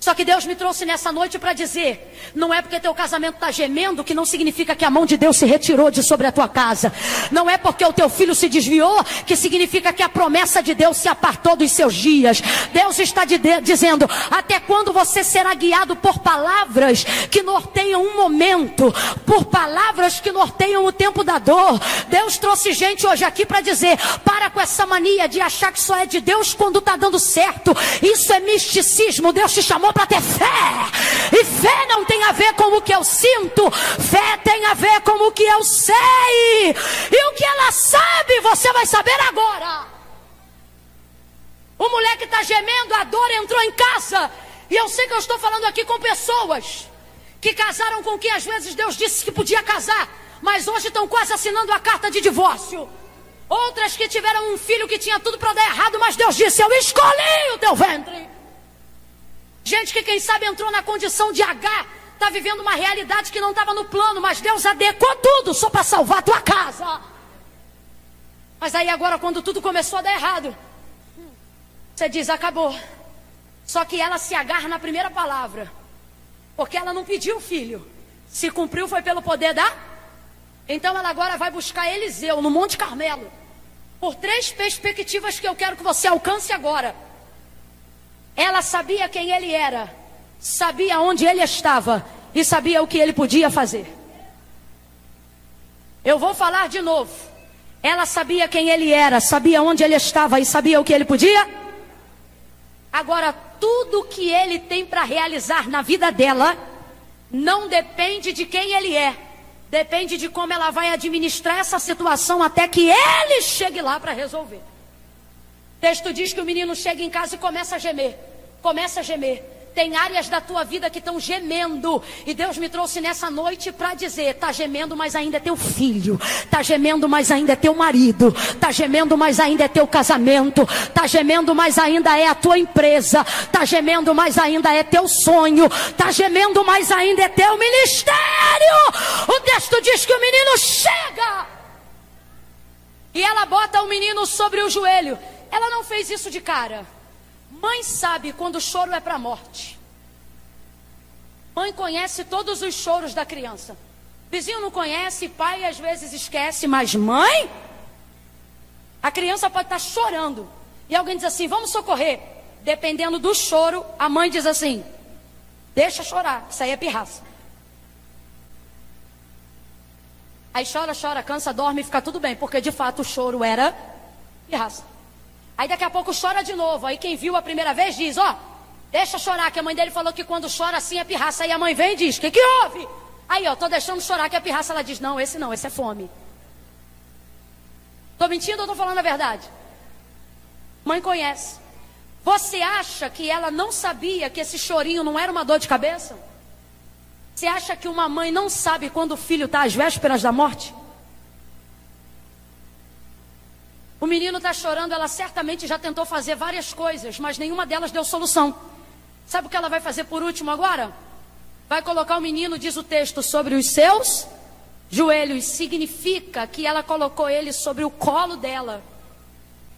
Só que Deus me trouxe nessa noite para dizer: não é porque teu casamento está gemendo que não significa que a mão de Deus se retirou de sobre a tua casa. Não é porque o teu filho se desviou que significa que a promessa de Deus se apartou dos seus dias. Deus está de de, dizendo: até quando você será guiado por palavras que norteiam um momento, por palavras que norteiam o tempo da dor. Deus trouxe gente hoje aqui para dizer: para com essa mania de achar que só é de Deus quando está dando certo. Isso é misticismo. Deus te chamou para ter fé. E fé não tem a ver com o que eu sinto, fé tem a ver com o que eu sei. E o que ela sabe, você vai saber agora. O moleque está gemendo, a dor entrou em casa. E eu sei que eu estou falando aqui com pessoas que casaram com quem às vezes Deus disse que podia casar, mas hoje estão quase assinando a carta de divórcio. Outras que tiveram um filho que tinha tudo para dar errado, mas Deus disse: Eu escolhi o teu ventre. Gente que, quem sabe, entrou na condição de H, está vivendo uma realidade que não estava no plano, mas Deus adequou tudo só para salvar a tua casa. Mas aí agora, quando tudo começou a dar errado, você diz: acabou. Só que ela se agarra na primeira palavra, porque ela não pediu filho. Se cumpriu foi pelo poder da. Então ela agora vai buscar Eliseu no Monte Carmelo. Por três perspectivas que eu quero que você alcance agora. Ela sabia quem ele era, sabia onde ele estava e sabia o que ele podia fazer. Eu vou falar de novo. Ela sabia quem ele era, sabia onde ele estava e sabia o que ele podia. Agora, tudo que ele tem para realizar na vida dela não depende de quem ele é, depende de como ela vai administrar essa situação até que ele chegue lá para resolver. O texto diz que o menino chega em casa e começa a gemer. Começa a gemer. Tem áreas da tua vida que estão gemendo. E Deus me trouxe nessa noite para dizer: está gemendo, mas ainda é teu filho. Está gemendo, mas ainda é teu marido. Está gemendo, mas ainda é teu casamento. Está gemendo, mas ainda é a tua empresa. Está gemendo, mas ainda é teu sonho. Está gemendo, mas ainda é teu ministério. O texto diz que o menino chega. E ela bota o menino sobre o joelho. Ela não fez isso de cara. Mãe sabe quando o choro é para a morte. Mãe conhece todos os choros da criança. Vizinho não conhece, pai às vezes esquece, mas mãe? A criança pode estar chorando. E alguém diz assim: vamos socorrer. Dependendo do choro, a mãe diz assim: deixa chorar, isso aí é pirraça. Aí chora, chora, cansa, dorme e fica tudo bem, porque de fato o choro era pirraça. Aí daqui a pouco chora de novo. Aí quem viu a primeira vez diz: Ó, deixa chorar, que a mãe dele falou que quando chora assim é pirraça. Aí a mãe vem e diz: O que, que houve? Aí, ó, tô deixando chorar que é pirraça. Ela diz: Não, esse não, esse é fome. Tô mentindo ou tô falando a verdade? Mãe conhece. Você acha que ela não sabia que esse chorinho não era uma dor de cabeça? Você acha que uma mãe não sabe quando o filho está às vésperas da morte? O menino está chorando, ela certamente já tentou fazer várias coisas, mas nenhuma delas deu solução. Sabe o que ela vai fazer por último agora? Vai colocar o menino, diz o texto, sobre os seus joelhos. Significa que ela colocou ele sobre o colo dela.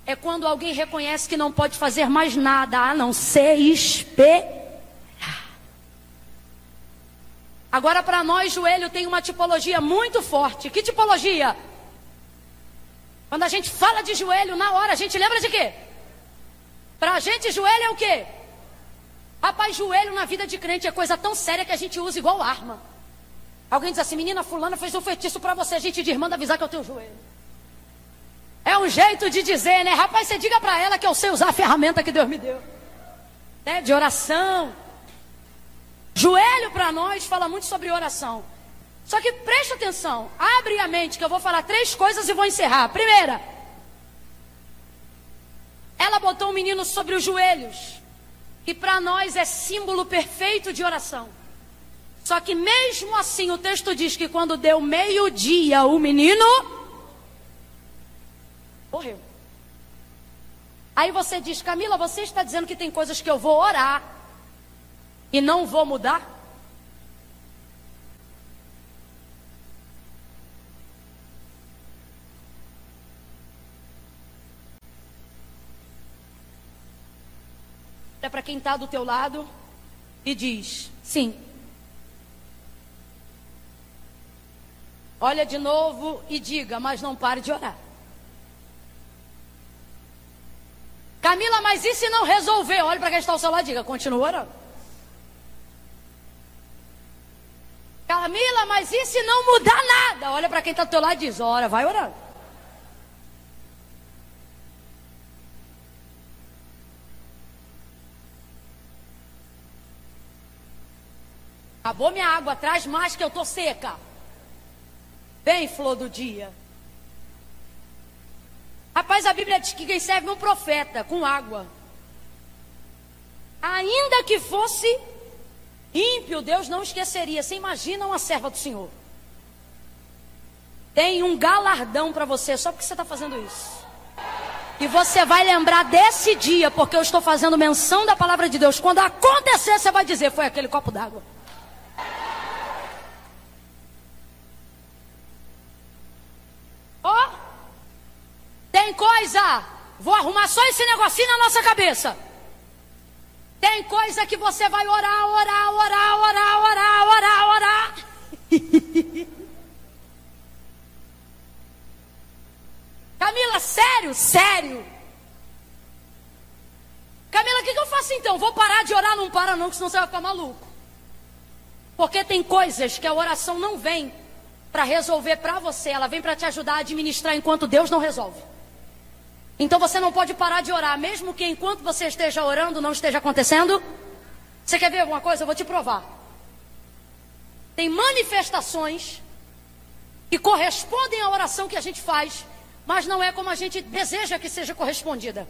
É quando alguém reconhece que não pode fazer mais nada a não ser esperar. Agora, para nós, joelho tem uma tipologia muito forte. Que tipologia? Quando a gente fala de joelho, na hora, a gente lembra de quê? Para a gente, joelho é o quê? Rapaz, joelho na vida de crente é coisa tão séria que a gente usa igual arma. Alguém diz assim, menina fulana fez um feitiço para você, a gente diz, manda avisar que é o teu joelho. É um jeito de dizer, né? Rapaz, você diga para ela que eu sei usar a ferramenta que Deus me deu. Né? De oração. Joelho para nós fala muito sobre oração. Só que preste atenção, abre a mente que eu vou falar três coisas e vou encerrar. Primeira, ela botou o menino sobre os joelhos, que para nós é símbolo perfeito de oração. Só que mesmo assim o texto diz que quando deu meio-dia o menino morreu. Aí você diz, Camila, você está dizendo que tem coisas que eu vou orar e não vou mudar? É para quem está do teu lado. e diz: Sim. Olha de novo e diga, mas não pare de orar. Camila, mas e se não resolver? Olha para quem está ao seu lado e diga, continua orando. Camila, mas e se não mudar nada? Olha para quem está do teu lado e diz, ora, vai orando. Acabou minha água, traz mais que eu tô seca. Vem, flor do dia. Rapaz, a Bíblia diz que quem serve um profeta com água. Ainda que fosse ímpio, Deus não esqueceria. Você imagina uma serva do Senhor. Tem um galardão para você só porque você está fazendo isso. E você vai lembrar desse dia, porque eu estou fazendo menção da palavra de Deus. Quando acontecer, você vai dizer: foi aquele copo d'água. Ó, oh, tem coisa, vou arrumar só esse negocinho na nossa cabeça. Tem coisa que você vai orar, orar, orar, orar, orar, orar, orar. Camila, sério, sério. Camila, o que, que eu faço então? Vou parar de orar? Não para não, que senão você vai ficar maluco. Porque tem coisas que a oração não vem para resolver para você, ela vem para te ajudar a administrar enquanto Deus não resolve. Então você não pode parar de orar, mesmo que enquanto você esteja orando não esteja acontecendo. Você quer ver alguma coisa? Eu vou te provar. Tem manifestações que correspondem à oração que a gente faz, mas não é como a gente deseja que seja correspondida.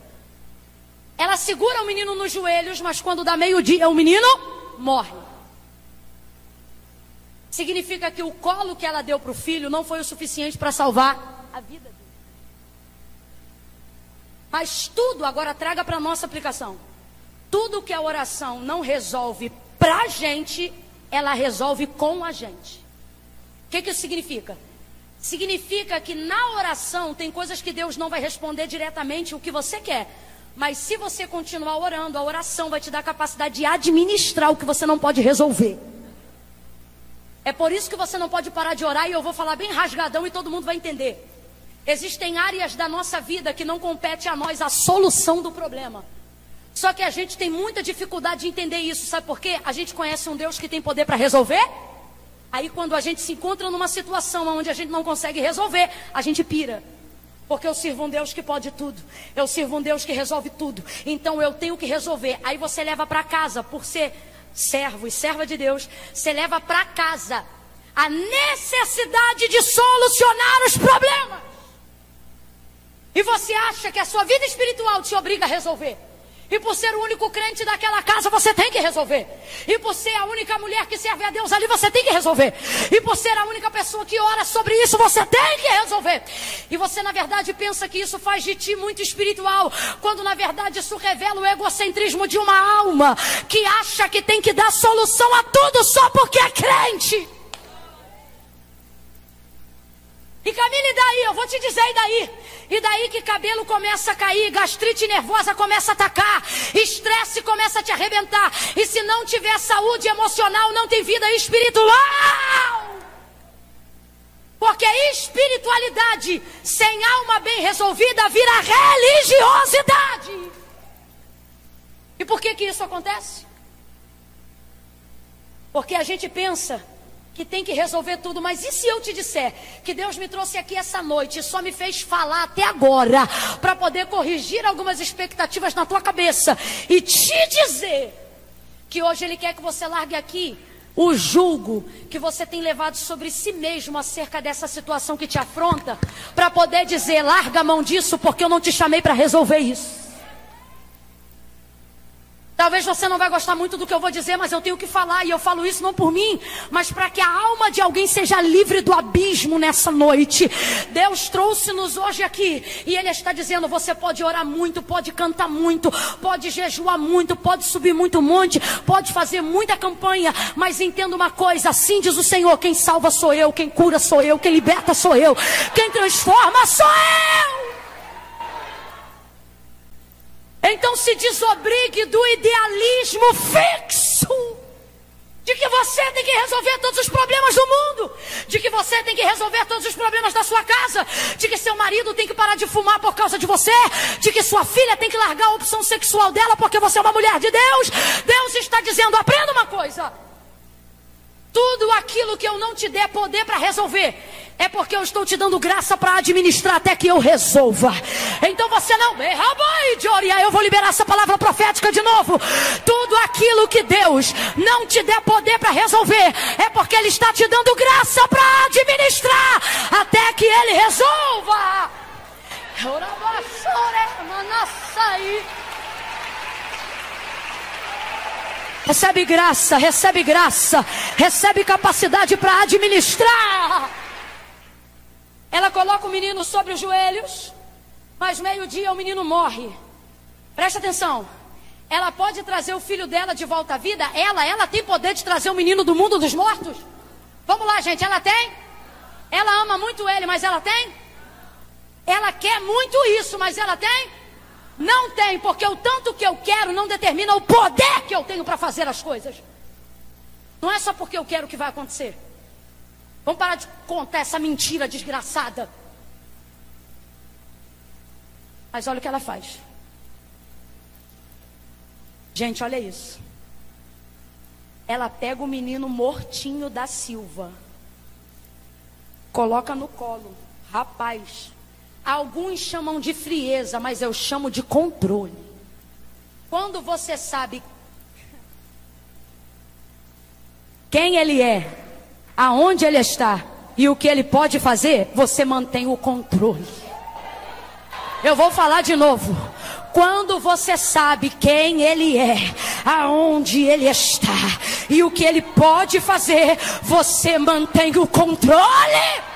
Ela segura o menino nos joelhos, mas quando dá meio-dia, o menino morre. Significa que o colo que ela deu para o filho não foi o suficiente para salvar a vida dele. Mas tudo, agora traga para a nossa aplicação. Tudo que a oração não resolve para a gente, ela resolve com a gente. O que, que isso significa? Significa que na oração tem coisas que Deus não vai responder diretamente o que você quer. Mas se você continuar orando, a oração vai te dar a capacidade de administrar o que você não pode resolver. É por isso que você não pode parar de orar e eu vou falar bem rasgadão e todo mundo vai entender. Existem áreas da nossa vida que não compete a nós a solução do problema. Só que a gente tem muita dificuldade de entender isso, sabe por quê? A gente conhece um Deus que tem poder para resolver. Aí quando a gente se encontra numa situação onde a gente não consegue resolver, a gente pira. Porque eu sirvo um Deus que pode tudo. Eu sirvo um Deus que resolve tudo. Então eu tenho que resolver. Aí você leva para casa por ser servo e serva de Deus, você leva para casa a necessidade de solucionar os problemas. E você acha que a sua vida espiritual te obriga a resolver. E por ser o único crente daquela casa, você tem que resolver. E por ser a única mulher que serve a Deus ali, você tem que resolver. E por ser a única pessoa que ora sobre isso, você tem que resolver. E você, na verdade, pensa que isso faz de ti muito espiritual, quando na verdade isso revela o egocentrismo de uma alma que acha que tem que dar solução a tudo só porque é crente. E Camila, e daí? Eu vou te dizer, e daí? E daí que cabelo começa a cair, gastrite nervosa começa a atacar, estresse começa a te arrebentar. E se não tiver saúde emocional, não tem vida espiritual. Porque espiritualidade sem alma bem resolvida vira religiosidade. E por que que isso acontece? Porque a gente pensa que tem que resolver tudo, mas e se eu te disser que Deus me trouxe aqui essa noite e só me fez falar até agora para poder corrigir algumas expectativas na tua cabeça e te dizer que hoje Ele quer que você largue aqui o julgo que você tem levado sobre si mesmo acerca dessa situação que te afronta, para poder dizer: larga a mão disso, porque eu não te chamei para resolver isso. Talvez você não vai gostar muito do que eu vou dizer, mas eu tenho que falar, e eu falo isso não por mim, mas para que a alma de alguém seja livre do abismo nessa noite. Deus trouxe-nos hoje aqui, e Ele está dizendo: você pode orar muito, pode cantar muito, pode jejuar muito, pode subir muito monte, pode fazer muita campanha, mas entenda uma coisa: assim diz o Senhor: quem salva sou eu, quem cura sou eu, quem liberta sou eu, quem transforma sou eu. Então se desobrigue do idealismo fixo. de que você tem que resolver todos os problemas do mundo, de que você tem que resolver todos os problemas da sua casa, de que seu marido tem que parar de fumar por causa de você, de que sua filha tem que largar a opção sexual dela porque você é uma mulher de Deus. Deus está dizendo: aprenda uma coisa. Tudo aquilo que eu não te der poder para resolver, é porque eu estou te dando graça para administrar até que eu resolva. Então você não, eu vou liberar essa palavra profética de novo. Tudo aquilo que Deus não te der poder para resolver, é porque Ele está te dando graça para administrar até que Ele resolva. Recebe graça, recebe graça, recebe capacidade para administrar. Ela coloca o menino sobre os joelhos, mas meio-dia o menino morre. Presta atenção. Ela pode trazer o filho dela de volta à vida? Ela, ela tem poder de trazer o menino do mundo dos mortos? Vamos lá, gente, ela tem? Ela ama muito ele, mas ela tem? Ela quer muito isso, mas ela tem? Não tem, porque o tanto que eu quero não determina o poder que eu tenho para fazer as coisas. Não é só porque eu quero que vai acontecer. Vamos parar de contar essa mentira desgraçada. Mas olha o que ela faz. Gente, olha isso. Ela pega o menino mortinho da Silva, coloca no colo. Rapaz, alguns chamam de frieza, mas eu chamo de controle. Quando você sabe quem ele é, aonde ele está e o que ele pode fazer, você mantém o controle. Eu vou falar de novo. Quando você sabe quem ele é, aonde ele está e o que ele pode fazer, você mantém o controle.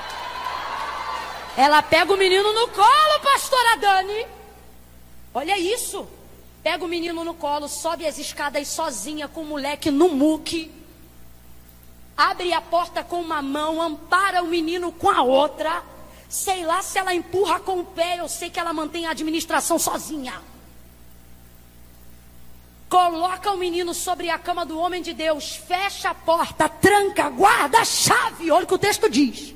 Ela pega o menino no colo, pastora Dani. Olha isso. Pega o menino no colo, sobe as escadas sozinha com o moleque no muque abre a porta com uma mão, ampara o menino com a outra. Sei lá se ela empurra com o pé, eu sei que ela mantém a administração sozinha. Coloca o menino sobre a cama do homem de Deus, fecha a porta, tranca, guarda a chave. Olha o que o texto diz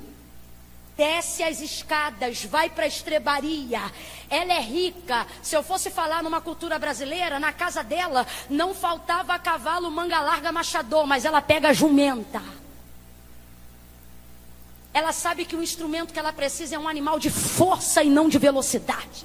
desce as escadas, vai para a estrebaria. Ela é rica. Se eu fosse falar numa cultura brasileira, na casa dela não faltava cavalo, manga larga, machador, mas ela pega jumenta. Ela sabe que o instrumento que ela precisa é um animal de força e não de velocidade.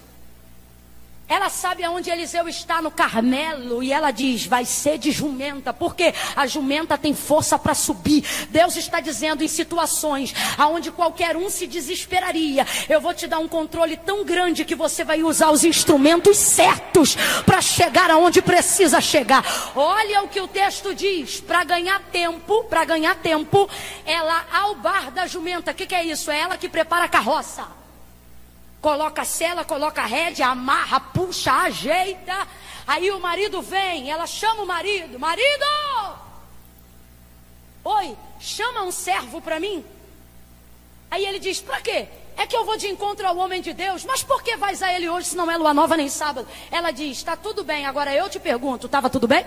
Ela sabe aonde Eliseu está no Carmelo e ela diz: vai ser de jumenta, porque a jumenta tem força para subir. Deus está dizendo em situações aonde qualquer um se desesperaria, eu vou te dar um controle tão grande que você vai usar os instrumentos certos para chegar aonde precisa chegar. Olha o que o texto diz: para ganhar tempo, para ganhar tempo, ela ao bar da jumenta. O que, que é isso? É ela que prepara a carroça coloca cela, coloca rédea, amarra, puxa, ajeita. Aí o marido vem, ela chama o marido: Marido! Oi, chama um servo para mim. Aí ele diz: Para quê? É que eu vou de encontro ao homem de Deus. Mas por que vais a ele hoje se não é lua nova nem sábado? Ela diz: Está tudo bem. Agora eu te pergunto: Estava tudo bem?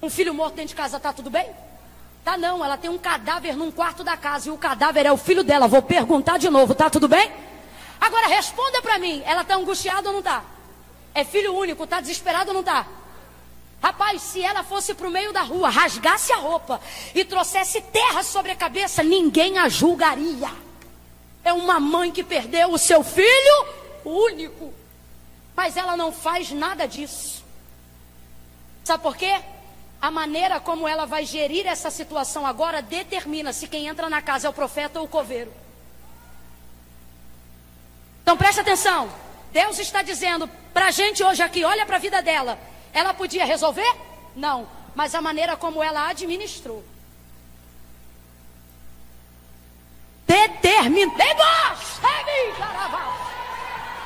Um filho morto dentro de casa, está tudo bem? Tá não, ela tem um cadáver num quarto da casa e o cadáver é o filho dela. Vou perguntar de novo: Tá tudo bem? Agora responda para mim, ela está angustiada ou não está? É filho único, está desesperado ou não está? Rapaz, se ela fosse para o meio da rua, rasgasse a roupa e trouxesse terra sobre a cabeça, ninguém a julgaria. É uma mãe que perdeu o seu filho único. Mas ela não faz nada disso. Sabe por quê? A maneira como ela vai gerir essa situação agora determina se quem entra na casa é o profeta ou o coveiro. Então preste atenção. Deus está dizendo para a gente hoje aqui: olha para a vida dela. Ela podia resolver? Não. Mas a maneira como ela administrou. Determinou.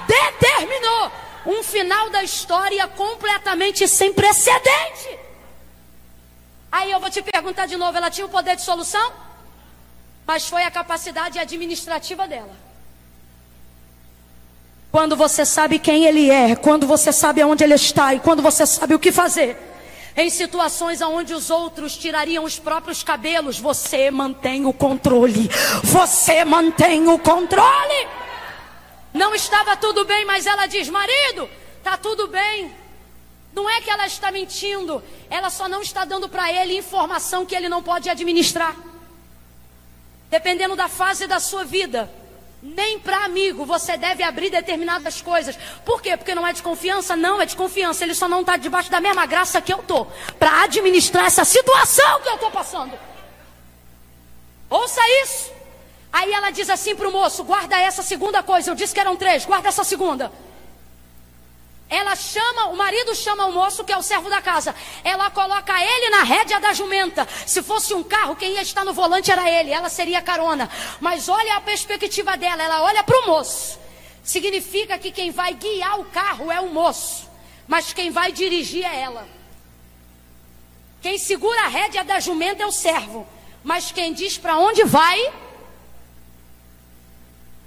Determinou um final da história completamente sem precedente. Aí eu vou te perguntar de novo: ela tinha o poder de solução? Mas foi a capacidade administrativa dela. Quando você sabe quem Ele é, quando você sabe aonde Ele está e quando você sabe o que fazer, Em situações onde os outros tirariam os próprios cabelos, você mantém o controle. Você mantém o controle. Não estava tudo bem, mas ela diz: marido, tá tudo bem. Não é que ela está mentindo, ela só não está dando para ele informação que ele não pode administrar. Dependendo da fase da sua vida, nem para amigo você deve abrir determinadas coisas. Por quê? Porque não é de confiança? Não, é de confiança. Ele só não está debaixo da mesma graça que eu estou para administrar essa situação que eu estou passando. Ouça isso. Aí ela diz assim para o moço: guarda essa segunda coisa. Eu disse que eram três, guarda essa segunda. Ela chama, o marido chama o moço que é o servo da casa. Ela coloca ele na rédea da jumenta. Se fosse um carro, quem ia estar no volante era ele, ela seria carona. Mas olha a perspectiva dela, ela olha para o moço. Significa que quem vai guiar o carro é o moço, mas quem vai dirigir é ela. Quem segura a rédea da jumenta é o servo, mas quem diz para onde vai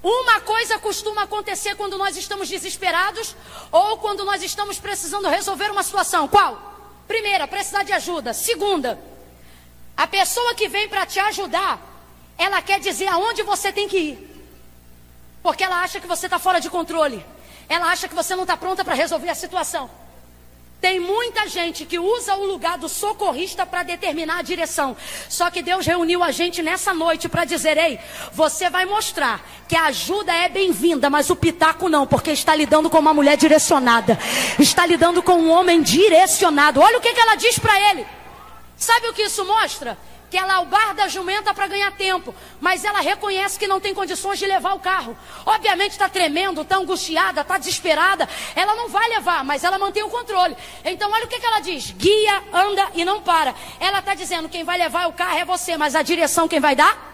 uma coisa costuma acontecer quando nós estamos desesperados ou quando nós estamos precisando resolver uma situação. Qual? Primeira, precisar de ajuda. Segunda, a pessoa que vem para te ajudar, ela quer dizer aonde você tem que ir. Porque ela acha que você está fora de controle. Ela acha que você não está pronta para resolver a situação. Tem muita gente que usa o lugar do socorrista para determinar a direção. Só que Deus reuniu a gente nessa noite para dizer: ei, você vai mostrar que a ajuda é bem-vinda, mas o pitaco não, porque está lidando com uma mulher direcionada, está lidando com um homem direcionado. Olha o que, que ela diz para ele. Sabe o que isso mostra? Que ela albarda a jumenta para ganhar tempo, mas ela reconhece que não tem condições de levar o carro. Obviamente está tremendo, está angustiada, está desesperada. Ela não vai levar, mas ela mantém o controle. Então olha o que, que ela diz: guia, anda e não para. Ela está dizendo: quem vai levar o carro é você, mas a direção quem vai dar?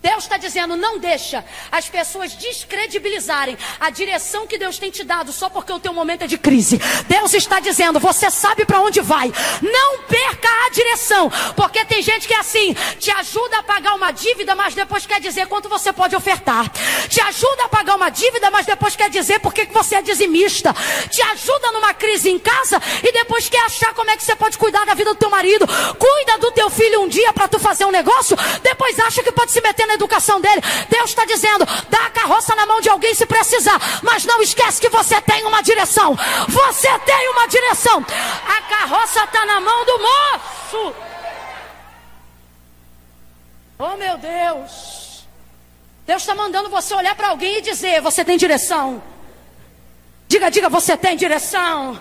Deus está dizendo, não deixa as pessoas descredibilizarem a direção que Deus tem te dado só porque o teu momento é de crise. Deus está dizendo, você sabe para onde vai. Não perca a direção, porque tem gente que é assim, te ajuda a pagar uma dívida, mas depois quer dizer quanto você pode ofertar. Te ajuda a pagar uma dívida, mas depois quer dizer porque que você é dizimista. Te ajuda numa crise em casa e depois quer achar como é que você pode cuidar da vida do teu marido. Cuida do teu filho um dia para tu fazer um negócio, depois acha que pode se meter na educação dele. Deus está dizendo: dá a carroça na mão de alguém se precisar, mas não esquece que você tem uma direção. Você tem uma direção. A carroça está na mão do moço. Oh meu Deus. Deus está mandando você olhar para alguém e dizer: Você tem direção. Diga, diga, você tem direção.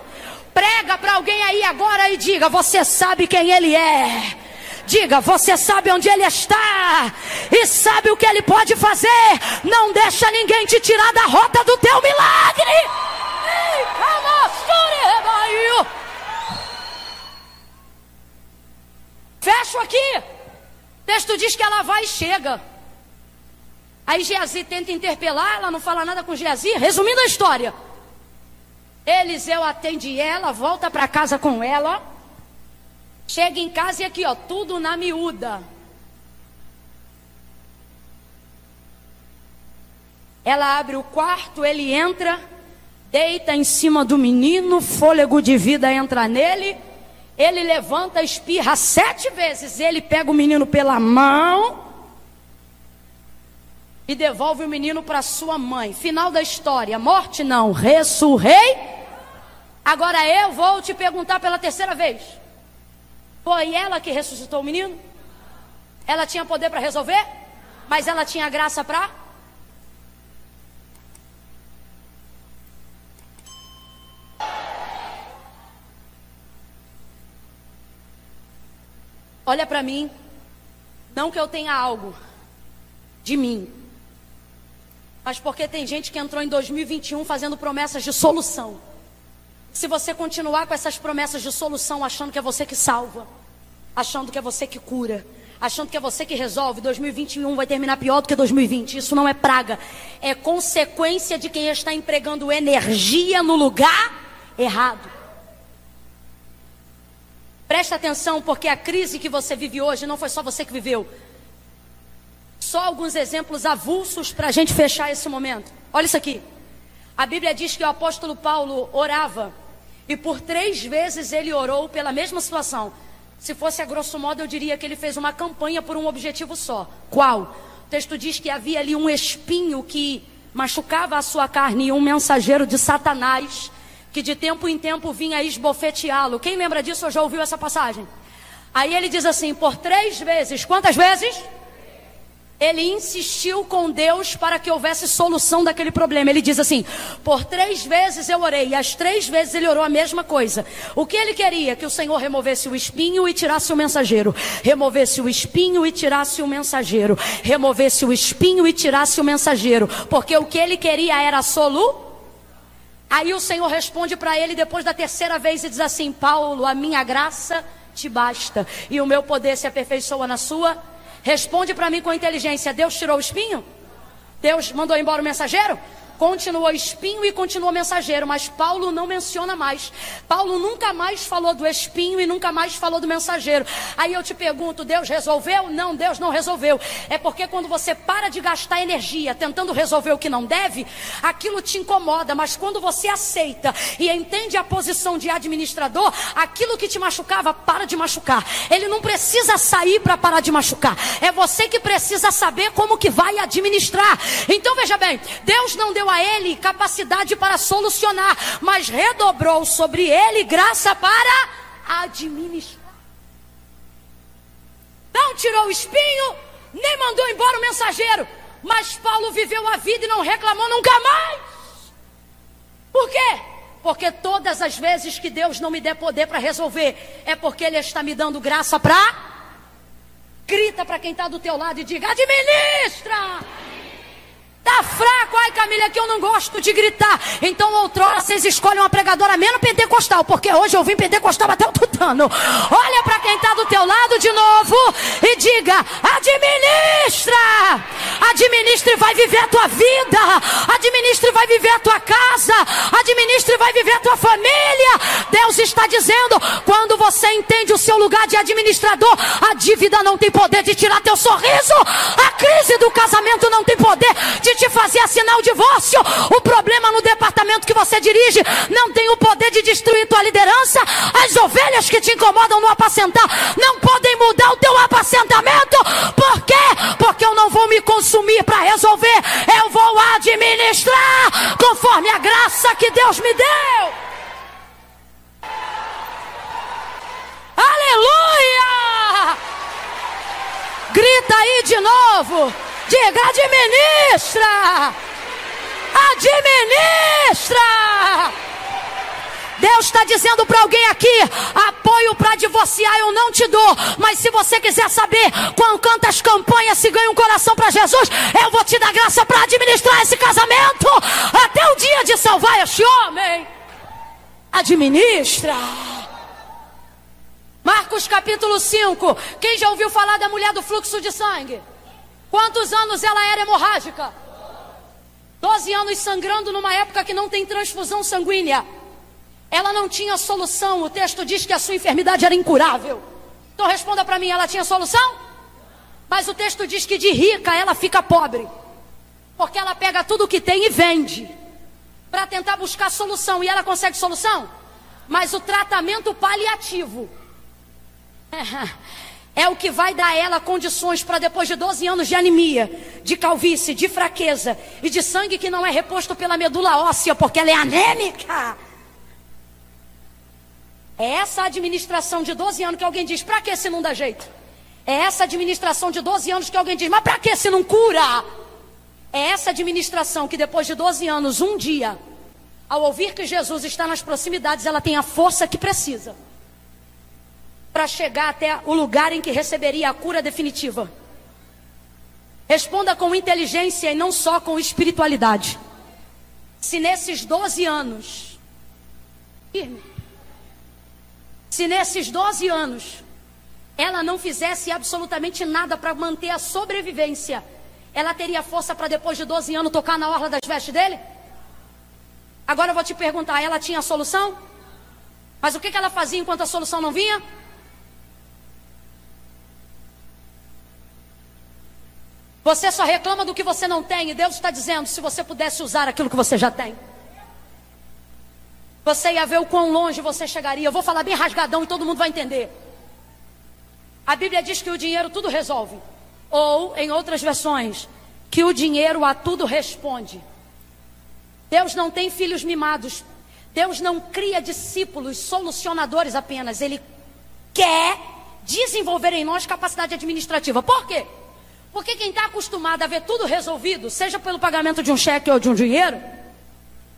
Prega para alguém aí agora e diga: Você sabe quem Ele é. Diga, você sabe onde ele está e sabe o que ele pode fazer. Não deixa ninguém te tirar da rota do teu milagre. Fecho aqui. O texto diz que ela vai e chega. Aí Geazi tenta interpelar, ela não fala nada com Geazi. Resumindo a história. Eliseu atende ela, volta para casa com ela. Chega em casa e aqui, ó, tudo na miúda. Ela abre o quarto, ele entra, deita em cima do menino, fôlego de vida entra nele. Ele levanta, espirra sete vezes. Ele pega o menino pela mão e devolve o menino para sua mãe. Final da história: morte não, ressurrei. Agora eu vou te perguntar pela terceira vez. Foi ela que ressuscitou o menino? Ela tinha poder para resolver? Mas ela tinha graça para? Olha para mim, não que eu tenha algo de mim, mas porque tem gente que entrou em 2021 fazendo promessas de solução. Se você continuar com essas promessas de solução, achando que é você que salva, achando que é você que cura, achando que é você que resolve, 2021 vai terminar pior do que 2020. Isso não é praga, é consequência de quem está empregando energia no lugar errado. Presta atenção, porque a crise que você vive hoje não foi só você que viveu. Só alguns exemplos avulsos para a gente fechar esse momento. Olha isso aqui. A Bíblia diz que o apóstolo Paulo orava E por três vezes ele orou pela mesma situação. Se fosse a grosso modo, eu diria que ele fez uma campanha por um objetivo só. Qual? O texto diz que havia ali um espinho que machucava a sua carne e um mensageiro de Satanás que de tempo em tempo vinha esbofeteá-lo. Quem lembra disso ou já ouviu essa passagem? Aí ele diz assim: por três vezes, quantas vezes? Ele insistiu com Deus para que houvesse solução daquele problema. Ele diz assim: por três vezes eu orei, e as três vezes ele orou a mesma coisa. O que ele queria? Que o Senhor removesse o espinho e tirasse o mensageiro. Removesse o espinho e tirasse o mensageiro. Removesse o espinho e tirasse o mensageiro. Porque o que ele queria era solu. Aí o Senhor responde para ele depois da terceira vez e diz assim: Paulo, a minha graça te basta, e o meu poder se aperfeiçoa na sua Responde para mim com inteligência: Deus tirou o espinho? Deus mandou embora o mensageiro? Continuou espinho e continuou mensageiro, mas Paulo não menciona mais. Paulo nunca mais falou do espinho e nunca mais falou do mensageiro. Aí eu te pergunto: Deus resolveu? Não, Deus não resolveu. É porque quando você para de gastar energia tentando resolver o que não deve, aquilo te incomoda, mas quando você aceita e entende a posição de administrador, aquilo que te machucava para de machucar. Ele não precisa sair para parar de machucar. É você que precisa saber como que vai administrar. Então veja bem, Deus não deu deu a ele capacidade para solucionar, mas redobrou sobre ele graça para administrar. Não tirou o espinho, nem mandou embora o mensageiro, mas Paulo viveu a vida e não reclamou nunca mais. Por quê? Porque todas as vezes que Deus não me der poder para resolver, é porque Ele está me dando graça para. Grita para quem está do teu lado e diga: administra! Tá fraco, ai Camila, que eu não gosto de gritar. Então, outrora, vocês escolhem uma pregadora menos pentecostal, porque hoje eu vim pentecostal até o tutano. Olha para quem está do teu lado de novo e diga: administra, administre e vai viver a tua vida, administre e vai viver a tua casa, administre e vai viver a tua família. Deus está dizendo: quando você entende o seu lugar de administrador, a dívida não tem poder de tirar teu sorriso, a crise do casamento não tem te fazer assinar o divórcio. O problema no departamento que você dirige não tem o poder de destruir tua liderança. As ovelhas que te incomodam no apacentar não podem mudar o teu apacentamento. Por quê? Porque eu não vou me consumir para resolver. Eu vou administrar conforme a graça que Deus me deu. Aleluia! Grita aí de novo. Diga, administra! Administra! Deus está dizendo para alguém aqui: apoio para divorciar eu não te dou, mas se você quiser saber quantas campanhas se ganha um coração para Jesus, eu vou te dar graça para administrar esse casamento até o dia de salvar este homem. Administra. Marcos capítulo 5. Quem já ouviu falar da mulher do fluxo de sangue? Quantos anos ela era hemorrágica? Doze anos sangrando numa época que não tem transfusão sanguínea. Ela não tinha solução. O texto diz que a sua enfermidade era incurável. Então responda para mim, ela tinha solução? Mas o texto diz que de rica ela fica pobre. Porque ela pega tudo o que tem e vende. Para tentar buscar solução. E ela consegue solução? Mas o tratamento paliativo. é o que vai dar a ela condições para depois de 12 anos de anemia, de calvície, de fraqueza e de sangue que não é reposto pela medula óssea porque ela é anêmica. É essa administração de 12 anos que alguém diz: para que se não dá jeito? É essa administração de 12 anos que alguém diz: mas para que se não cura? É essa administração que depois de 12 anos, um dia, ao ouvir que Jesus está nas proximidades, ela tem a força que precisa para chegar até o lugar em que receberia a cura definitiva. Responda com inteligência e não só com espiritualidade. Se nesses 12 anos, se nesses 12 anos, ela não fizesse absolutamente nada para manter a sobrevivência, ela teria força para depois de 12 anos tocar na orla das vestes dele? Agora eu vou te perguntar, ela tinha a solução? Mas o que, que ela fazia enquanto a solução não vinha? Você só reclama do que você não tem, e Deus está dizendo: se você pudesse usar aquilo que você já tem. Você ia ver o quão longe você chegaria. Eu vou falar bem rasgadão e todo mundo vai entender. A Bíblia diz que o dinheiro tudo resolve. Ou, em outras versões, que o dinheiro a tudo responde. Deus não tem filhos mimados. Deus não cria discípulos solucionadores apenas. Ele quer desenvolver em nós capacidade administrativa. Por quê? Porque quem está acostumado a ver tudo resolvido, seja pelo pagamento de um cheque ou de um dinheiro,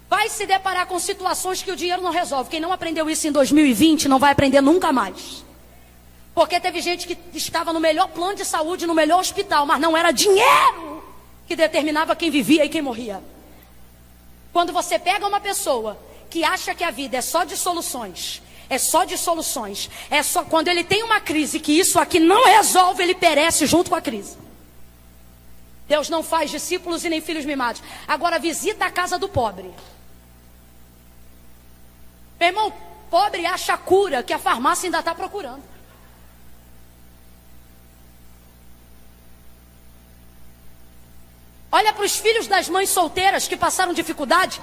vai se deparar com situações que o dinheiro não resolve. Quem não aprendeu isso em 2020 não vai aprender nunca mais. Porque teve gente que estava no melhor plano de saúde, no melhor hospital, mas não era dinheiro que determinava quem vivia e quem morria. Quando você pega uma pessoa que acha que a vida é só de soluções, é só de soluções, é só quando ele tem uma crise que isso aqui não resolve, ele perece junto com a crise. Deus não faz discípulos e nem filhos mimados. Agora visita a casa do pobre. Meu irmão, pobre acha cura que a farmácia ainda está procurando. Olha para os filhos das mães solteiras que passaram dificuldade.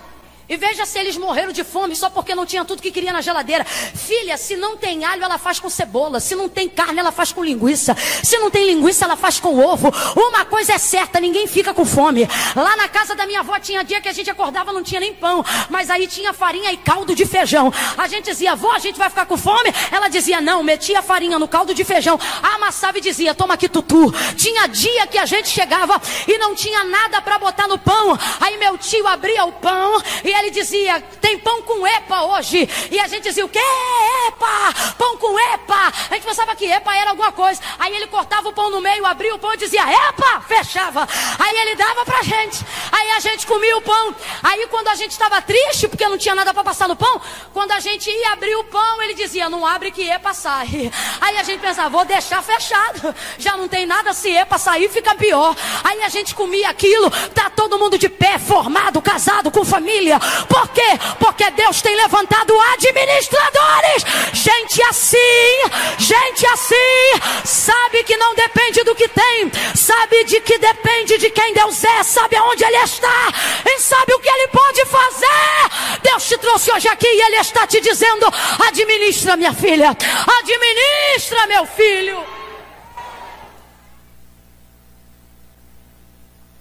E veja se eles morreram de fome só porque não tinha tudo que queria na geladeira. Filha, se não tem alho, ela faz com cebola. Se não tem carne, ela faz com linguiça. Se não tem linguiça, ela faz com ovo. Uma coisa é certa, ninguém fica com fome. Lá na casa da minha avó tinha dia que a gente acordava não tinha nem pão, mas aí tinha farinha e caldo de feijão. A gente dizia, avó, a gente vai ficar com fome? Ela dizia, não, metia farinha no caldo de feijão, amassava e dizia, toma aqui tutu. Tinha dia que a gente chegava e não tinha nada para botar no pão. Aí meu tio abria o pão e ele dizia: tem pão com epa hoje. E a gente dizia: o que? Epa! Pão com epa! A gente pensava que epa era alguma coisa. Aí ele cortava o pão no meio, abria o pão e dizia: epa! Fechava. Aí ele dava pra gente. Aí a gente comia o pão. Aí quando a gente estava triste, porque não tinha nada para passar no pão, quando a gente ia abrir o pão, ele dizia: não abre que epa sai. Aí a gente pensava: vou deixar fechado. Já não tem nada, se epa sair, fica pior. Aí a gente comia aquilo, tá todo mundo de pé, formado, casado, com família. Por quê? Porque Deus tem levantado administradores. Gente assim, gente assim, sabe que não depende do que tem, sabe de que depende de quem Deus é, sabe aonde Ele está e sabe o que Ele pode fazer. Deus te trouxe hoje aqui e Ele está te dizendo: administra, minha filha, administra, meu filho.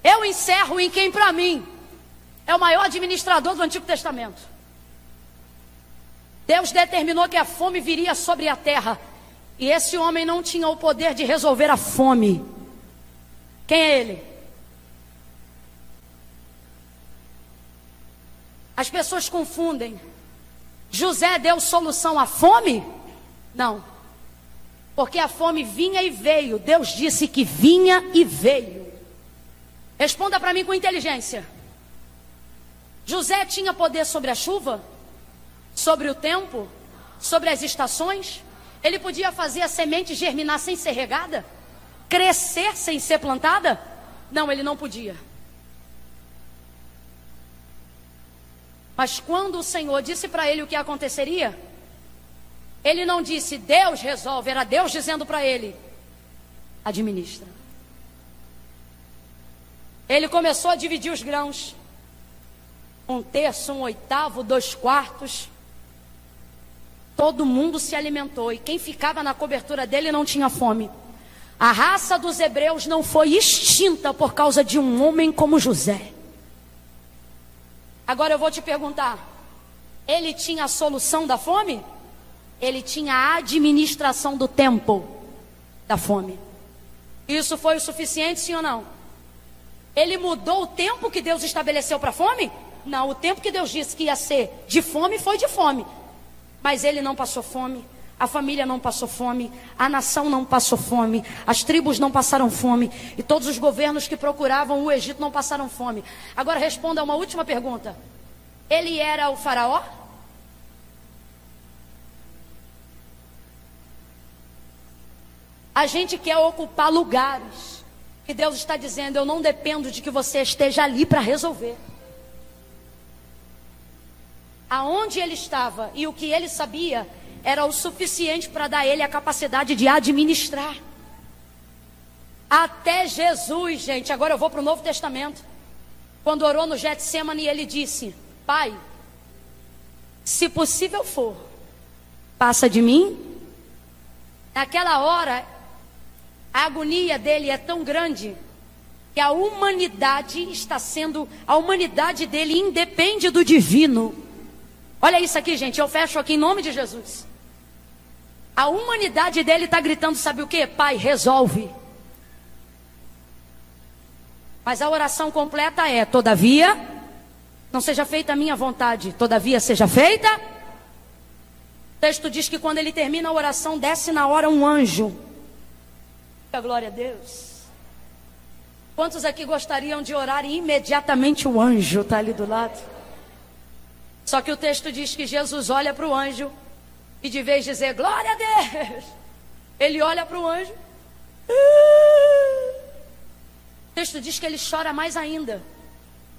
Eu encerro em quem para mim é o maior administrador do Antigo Testamento. Deus determinou que a fome viria sobre a terra. E esse homem não tinha o poder de resolver a fome. Quem é ele? As pessoas confundem. José deu solução à fome? Não. Porque a fome vinha e veio. Deus disse que vinha e veio. Responda para mim com inteligência. José tinha poder sobre a chuva, sobre o tempo, sobre as estações. Ele podia fazer a semente germinar sem ser regada, crescer sem ser plantada? Não, ele não podia. Mas quando o Senhor disse para ele o que aconteceria, ele não disse Deus resolve, era Deus dizendo para ele: administra. Ele começou a dividir os grãos um terço, um oitavo, dois quartos. Todo mundo se alimentou e quem ficava na cobertura dele não tinha fome. A raça dos hebreus não foi extinta por causa de um homem como José. Agora eu vou te perguntar: ele tinha a solução da fome? Ele tinha a administração do tempo da fome. Isso foi o suficiente, sim ou não? Ele mudou o tempo que Deus estabeleceu para a fome? Não, o tempo que Deus disse que ia ser de fome foi de fome. Mas ele não passou fome, a família não passou fome, a nação não passou fome, as tribos não passaram fome e todos os governos que procuravam o Egito não passaram fome. Agora responda a uma última pergunta: Ele era o Faraó? A gente quer ocupar lugares que Deus está dizendo: Eu não dependo de que você esteja ali para resolver aonde ele estava e o que ele sabia era o suficiente para dar a ele a capacidade de administrar. Até Jesus, gente, agora eu vou para o Novo Testamento. Quando orou no Getsemane, ele disse: Pai, se possível for, passa de mim. Naquela hora, a agonia dele é tão grande que a humanidade está sendo, a humanidade dele independe do divino. Olha isso aqui, gente, eu fecho aqui em nome de Jesus. A humanidade dele está gritando, sabe o que? Pai, resolve. Mas a oração completa é: todavia, não seja feita a minha vontade, todavia seja feita. O texto diz que quando ele termina a oração, desce na hora um anjo. Glória a Deus. Quantos aqui gostariam de orar e imediatamente o anjo está ali do lado? Só que o texto diz que Jesus olha para o anjo e de vez dizer glória a Deus, ele olha para o anjo. O texto diz que ele chora mais ainda.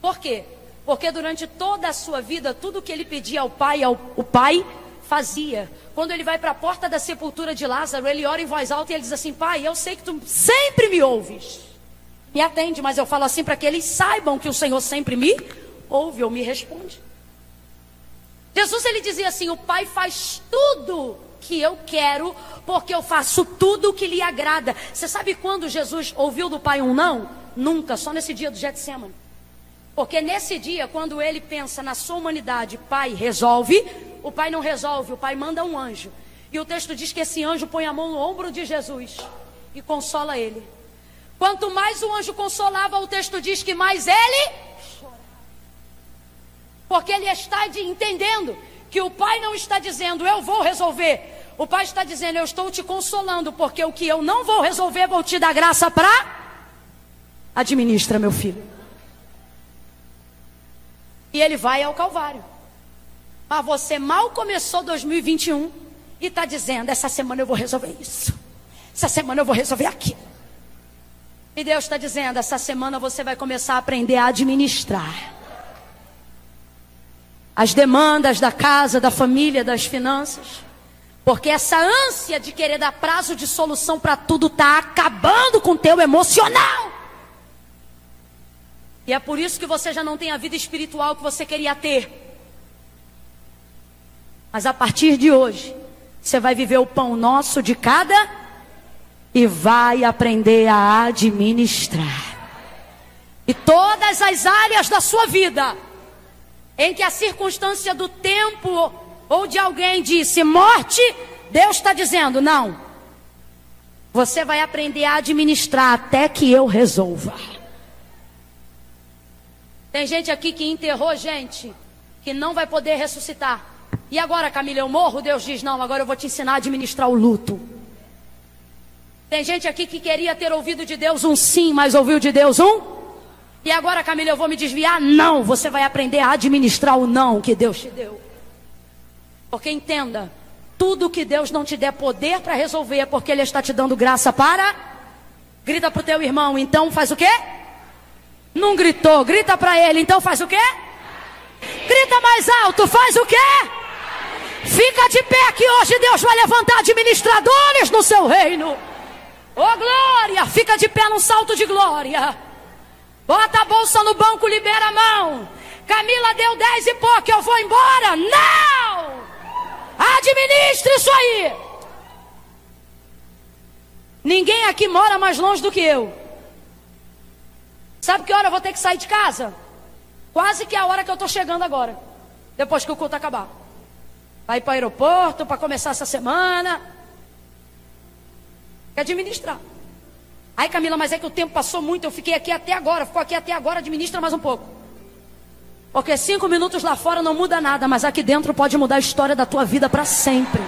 Por quê? Porque durante toda a sua vida, tudo que ele pedia ao pai, ao, o pai fazia. Quando ele vai para a porta da sepultura de Lázaro, ele ora em voz alta e ele diz assim: Pai, eu sei que tu sempre me ouves. Me atende, mas eu falo assim para que eles saibam que o Senhor sempre me ouve ou me responde. Jesus ele dizia assim: O Pai faz tudo que eu quero, porque eu faço tudo o que lhe agrada. Você sabe quando Jesus ouviu do Pai um não? Nunca, só nesse dia do Getsemane. Porque nesse dia, quando ele pensa na sua humanidade, pai resolve, o pai não resolve, o pai manda um anjo. E o texto diz que esse anjo põe a mão no ombro de Jesus e consola ele. Quanto mais o anjo consolava, o texto diz que mais ele Porque ele está entendendo que o pai não está dizendo eu vou resolver. O pai está dizendo eu estou te consolando, porque o que eu não vou resolver, vou te dar graça para Administra, meu filho. E ele vai ao Calvário. Mas você mal começou 2021 e está dizendo: essa semana eu vou resolver isso. Essa semana eu vou resolver aquilo. E Deus está dizendo: essa semana você vai começar a aprender a administrar as demandas da casa, da família, das finanças. Porque essa ânsia de querer dar prazo de solução para tudo está acabando com o teu emocional. E é por isso que você já não tem a vida espiritual que você queria ter. Mas a partir de hoje, você vai viver o pão nosso de cada e vai aprender a administrar. E todas as áreas da sua vida em que a circunstância do tempo ou de alguém disse morte, Deus está dizendo não. Você vai aprender a administrar até que eu resolva. Tem gente aqui que enterrou gente que não vai poder ressuscitar. E agora, Camila, eu morro? Deus diz: Não, agora eu vou te ensinar a administrar o luto. Tem gente aqui que queria ter ouvido de Deus um sim, mas ouviu de Deus um? E agora, Camila, eu vou me desviar? Não, você vai aprender a administrar o não que Deus te deu. Porque entenda, tudo que Deus não te der poder para resolver é porque Ele está te dando graça para. Grita para o teu irmão, então faz o quê? Não gritou, grita para ele, então faz o quê? Grita mais alto, faz o quê? Fica de pé que hoje Deus vai levantar administradores no seu reino. Oh glória, fica de pé num salto de glória. Bota a bolsa no banco, libera a mão. Camila deu dez e pouco, eu vou embora. Não! Administre isso aí. Ninguém aqui mora mais longe do que eu. Sabe que hora eu vou ter que sair de casa? Quase que é a hora que eu estou chegando agora. Depois que o culto acabar. Vai para o aeroporto para começar essa semana. Quer administrar. Ai, Camila, mas é que o tempo passou muito. Eu fiquei aqui até agora. Ficou aqui até agora. Administra mais um pouco. Porque cinco minutos lá fora não muda nada. Mas aqui dentro pode mudar a história da tua vida para sempre.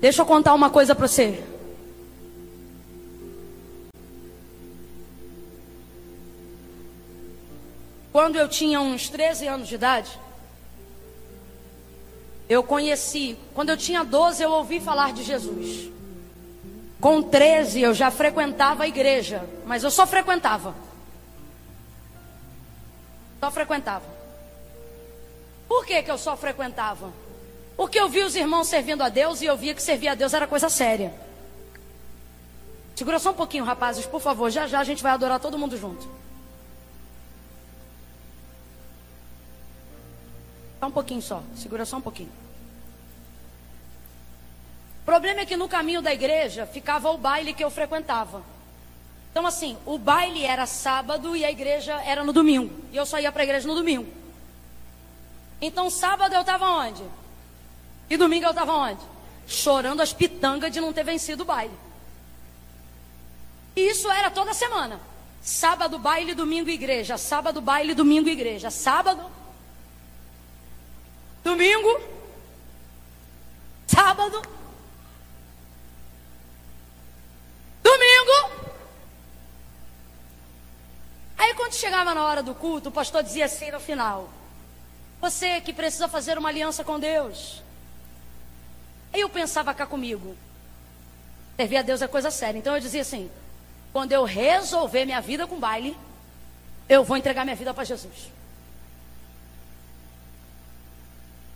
Deixa eu contar uma coisa para você. Quando eu tinha uns 13 anos de idade, eu conheci. Quando eu tinha 12, eu ouvi falar de Jesus. Com 13, eu já frequentava a igreja, mas eu só frequentava. Só frequentava. Por que, que eu só frequentava? Porque eu vi os irmãos servindo a Deus e eu via que servir a Deus era coisa séria. Segura só um pouquinho, rapazes, por favor. Já já a gente vai adorar todo mundo junto. Só um pouquinho só. Segura só um pouquinho. O problema é que no caminho da igreja ficava o baile que eu frequentava. Então, assim, o baile era sábado e a igreja era no domingo. E eu só ia para a igreja no domingo. Então, sábado eu estava onde? E domingo eu estava onde? Chorando as pitangas de não ter vencido o baile. E isso era toda semana. Sábado, baile, domingo, igreja. Sábado, baile, domingo, igreja. Sábado, domingo, sábado, domingo. Aí quando chegava na hora do culto, o pastor dizia assim no final: Você que precisa fazer uma aliança com Deus. Aí eu pensava cá comigo: Servir a Deus é coisa séria. Então eu dizia assim: quando eu resolver minha vida com baile, eu vou entregar minha vida para Jesus.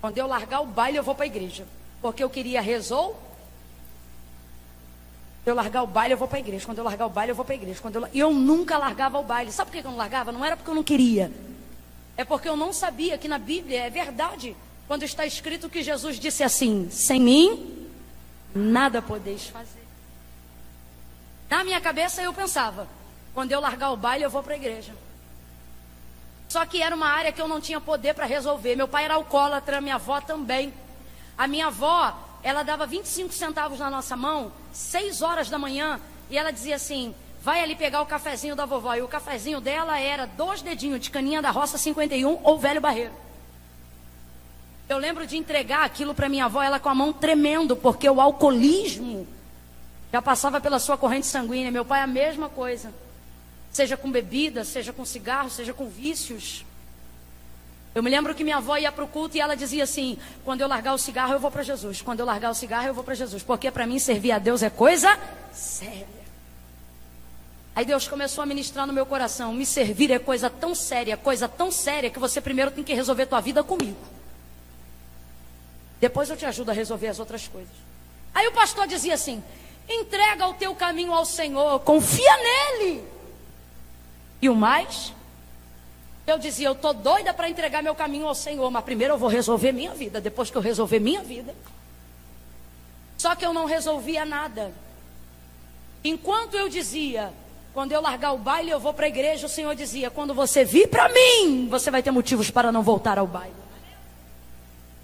Quando eu largar o baile, eu vou para a igreja. Porque eu queria resolver. Eu largar o baile, eu vou para a igreja. Quando eu largar o baile, eu vou para a igreja. Quando eu... Eu nunca largava o baile. Sabe por que eu não largava? Não era porque eu não queria. É porque eu não sabia que na Bíblia é verdade. Quando está escrito que Jesus disse assim: Sem mim, nada podeis fazer. Na minha cabeça eu pensava, quando eu largar o baile eu vou para a igreja. Só que era uma área que eu não tinha poder para resolver. Meu pai era alcoólatra, minha avó também. A minha avó, ela dava 25 centavos na nossa mão, 6 horas da manhã, e ela dizia assim: vai ali pegar o cafezinho da vovó. E o cafezinho dela era dois dedinhos de caninha da roça 51 ou velho barreiro. Eu lembro de entregar aquilo para minha avó, ela com a mão tremendo, porque o alcoolismo já passava pela sua corrente sanguínea. Meu pai, a mesma coisa. Seja com bebida, seja com cigarro, seja com vícios. Eu me lembro que minha avó ia para o culto e ela dizia assim: quando eu largar o cigarro, eu vou para Jesus. Quando eu largar o cigarro, eu vou para Jesus. Porque para mim servir a Deus é coisa séria. Aí Deus começou a ministrar no meu coração: me servir é coisa tão séria, coisa tão séria, que você primeiro tem que resolver tua vida comigo. Depois eu te ajudo a resolver as outras coisas. Aí o pastor dizia assim: Entrega o teu caminho ao Senhor, confia nele. E o mais? Eu dizia, eu tô doida para entregar meu caminho ao Senhor, mas primeiro eu vou resolver minha vida, depois que eu resolver minha vida. Só que eu não resolvia nada. Enquanto eu dizia, quando eu largar o baile, eu vou para a igreja, o Senhor dizia: quando você vir para mim, você vai ter motivos para não voltar ao baile.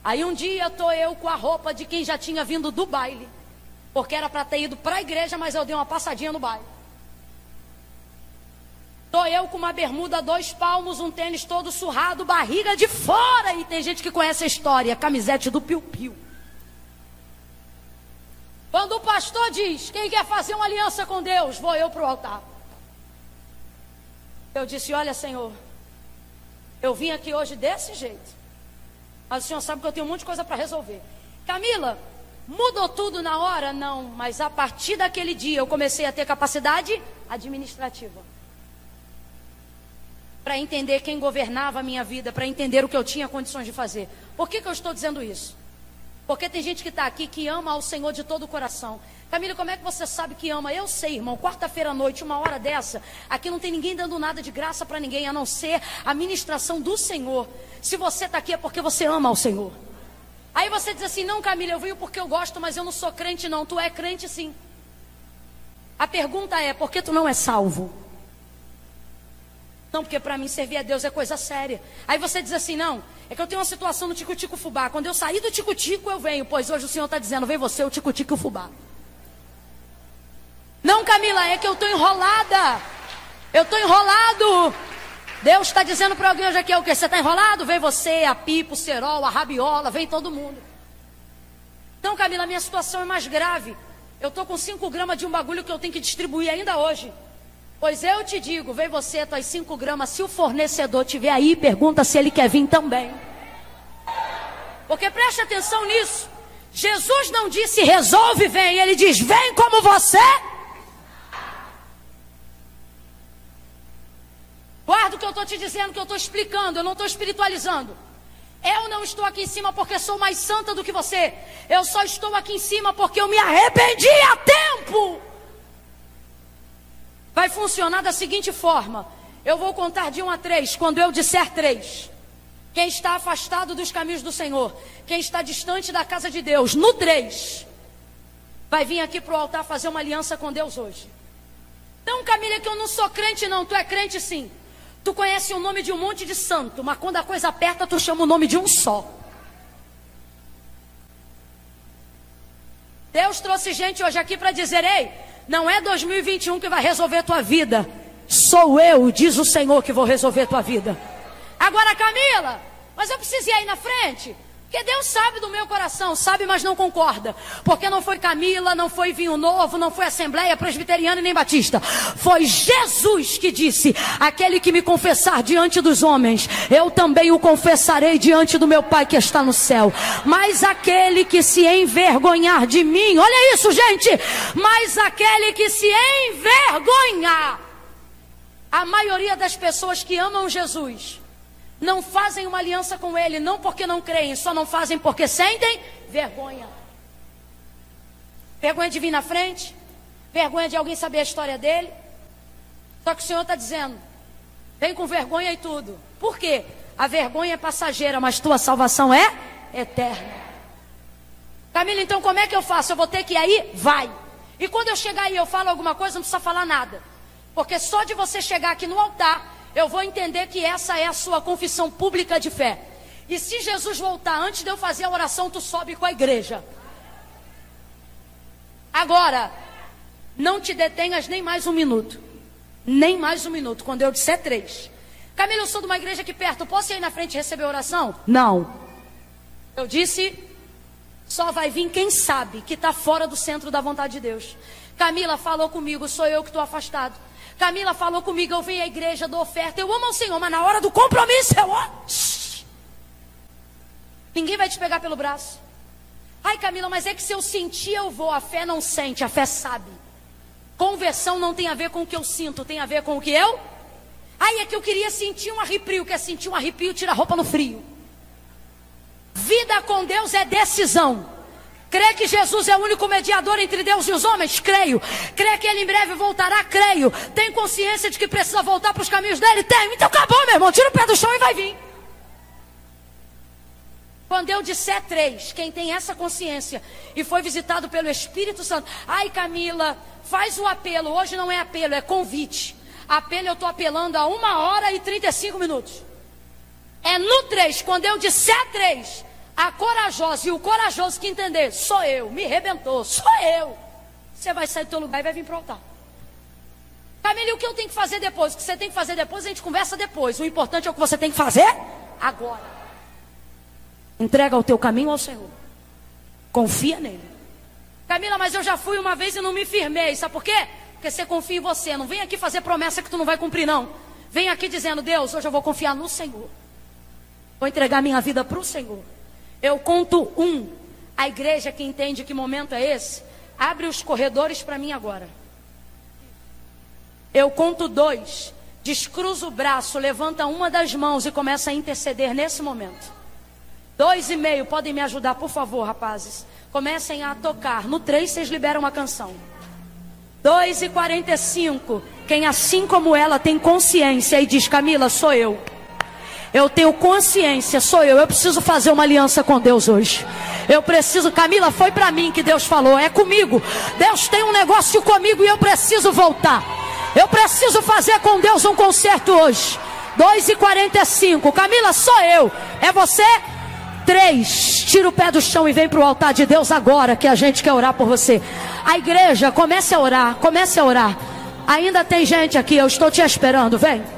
Aí um dia estou eu com a roupa de quem já tinha vindo do baile. Porque era para ter ido para a igreja, mas eu dei uma passadinha no bairro. Estou eu com uma bermuda, dois palmos, um tênis todo surrado, barriga de fora. E tem gente que conhece a história, camisete do piu-piu. Quando o pastor diz, quem quer fazer uma aliança com Deus, vou eu para o altar. Eu disse, olha Senhor, eu vim aqui hoje desse jeito. Mas o Senhor sabe que eu tenho um monte de coisa para resolver. Camila, Mudou tudo na hora? Não, mas a partir daquele dia eu comecei a ter capacidade administrativa. Para entender quem governava a minha vida, para entender o que eu tinha condições de fazer. Por que, que eu estou dizendo isso? Porque tem gente que está aqui que ama ao Senhor de todo o coração. Camila, como é que você sabe que ama? Eu sei, irmão. Quarta-feira à noite, uma hora dessa, aqui não tem ninguém dando nada de graça para ninguém, a não ser a ministração do Senhor. Se você está aqui é porque você ama ao Senhor. Aí você diz assim: não, Camila, eu venho porque eu gosto, mas eu não sou crente, não. Tu é crente, sim. A pergunta é: por que tu não é salvo? Não, porque para mim servir a Deus é coisa séria. Aí você diz assim: não, é que eu tenho uma situação no Tico-Tico Fubá. Quando eu sair do Tico-Tico, eu venho. Pois hoje o Senhor está dizendo: vem você, o Tico-Tico e o Fubá. Não, Camila, é que eu estou enrolada. Eu estou enrolado. Deus está dizendo para alguém hoje aqui, é o que? Você está enrolado? Vem você, a pipa, o cerol, a rabiola, vem todo mundo. Então, Camila, minha situação é mais grave. Eu estou com 5 gramas de um bagulho que eu tenho que distribuir ainda hoje. Pois eu te digo, vem você, tuas 5 gramas, se o fornecedor tiver aí, pergunta se ele quer vir também. Porque preste atenção nisso. Jesus não disse resolve, vem. Ele diz vem como você Guarda o que eu estou te dizendo, que eu estou explicando, eu não estou espiritualizando. Eu não estou aqui em cima porque sou mais santa do que você. Eu só estou aqui em cima porque eu me arrependi a tempo. Vai funcionar da seguinte forma: eu vou contar de um a três. Quando eu disser três, quem está afastado dos caminhos do Senhor, quem está distante da casa de Deus, no três, vai vir aqui para o altar fazer uma aliança com Deus hoje. Então, Camila, que eu não sou crente, não. Tu é crente sim. Tu conhece o nome de um monte de santo, mas quando a coisa aperta, tu chama o nome de um só. Deus trouxe gente hoje aqui para dizer: ei, não é 2021 que vai resolver tua vida. Sou eu, diz o Senhor, que vou resolver tua vida. Agora, Camila, mas eu preciso ir aí na frente. Porque Deus sabe do meu coração, sabe, mas não concorda. Porque não foi Camila, não foi Vinho Novo, não foi Assembleia Presbiteriana e nem Batista. Foi Jesus que disse: Aquele que me confessar diante dos homens, eu também o confessarei diante do meu Pai que está no céu. Mas aquele que se envergonhar de mim, olha isso, gente. Mas aquele que se envergonhar, a maioria das pessoas que amam Jesus não fazem uma aliança com Ele, não porque não creem, só não fazem porque sentem vergonha. Vergonha de vir na frente, vergonha de alguém saber a história dele. Só que o Senhor está dizendo: vem com vergonha e tudo. Por quê? A vergonha é passageira, mas tua salvação é eterna. Camila, então como é que eu faço? Eu vou ter que ir aí? Vai. E quando eu chegar aí eu falo alguma coisa, não precisa falar nada. Porque só de você chegar aqui no altar, eu vou entender que essa é a sua confissão pública de fé. E se Jesus voltar antes de eu fazer a oração, tu sobe com a igreja. Agora, não te detenhas nem mais um minuto. Nem mais um minuto, quando eu disser três. Camila, eu sou de uma igreja aqui perto, posso ir na frente receber oração? Não. Eu disse, só vai vir quem sabe que está fora do centro da vontade de Deus. Camila falou comigo, sou eu que estou afastado. Camila falou comigo, eu venho à igreja, dou oferta, eu amo ao Senhor, mas na hora do compromisso eu. Ninguém vai te pegar pelo braço. Ai, Camila, mas é que se eu sentir, eu vou. A fé não sente, a fé sabe. Conversão não tem a ver com o que eu sinto, tem a ver com o que eu. Ai, é que eu queria sentir um arrepio, quer sentir um arrepio, tira a roupa no frio. Vida com Deus é decisão. Crê que Jesus é o único mediador entre Deus e os homens? Creio. Crê que ele em breve voltará? Creio. Tem consciência de que precisa voltar para os caminhos dele? Tenho. Então acabou, meu irmão. Tira o pé do chão e vai vir. Quando eu disser três, quem tem essa consciência e foi visitado pelo Espírito Santo, ai Camila, faz o apelo. Hoje não é apelo, é convite. Apelo eu estou apelando a uma hora e 35 minutos. É no três, quando eu disser três, a corajosa e o corajoso que entender, sou eu, me rebentou, sou eu. Você vai sair do teu lugar e vai vir para o altar. Camila, o que eu tenho que fazer depois? O que você tem que fazer depois, a gente conversa depois. O importante é o que você tem que fazer agora. Entrega o teu caminho ao Senhor. Confia nele. Camila, mas eu já fui uma vez e não me firmei. Sabe por quê? Porque você confia em você. Não vem aqui fazer promessa que tu não vai cumprir, não. Vem aqui dizendo, Deus, hoje eu vou confiar no Senhor. Vou entregar minha vida para o Senhor. Eu conto um. A igreja que entende que momento é esse, abre os corredores para mim agora. Eu conto dois. Descruza o braço, levanta uma das mãos e começa a interceder nesse momento. Dois e meio, podem me ajudar, por favor, rapazes. Comecem a tocar. No três, vocês liberam uma canção. Dois e quarenta e cinco. Quem assim como ela tem consciência e diz, Camila, sou eu. Eu tenho consciência, sou eu. Eu preciso fazer uma aliança com Deus hoje. Eu preciso, Camila, foi para mim que Deus falou, é comigo. Deus tem um negócio comigo e eu preciso voltar. Eu preciso fazer com Deus um concerto hoje. 2 e 45 Camila, sou eu. É você? Três. Tira o pé do chão e vem para o altar de Deus agora, que a gente quer orar por você. A igreja, comece a orar, comece a orar. Ainda tem gente aqui, eu estou te esperando, vem.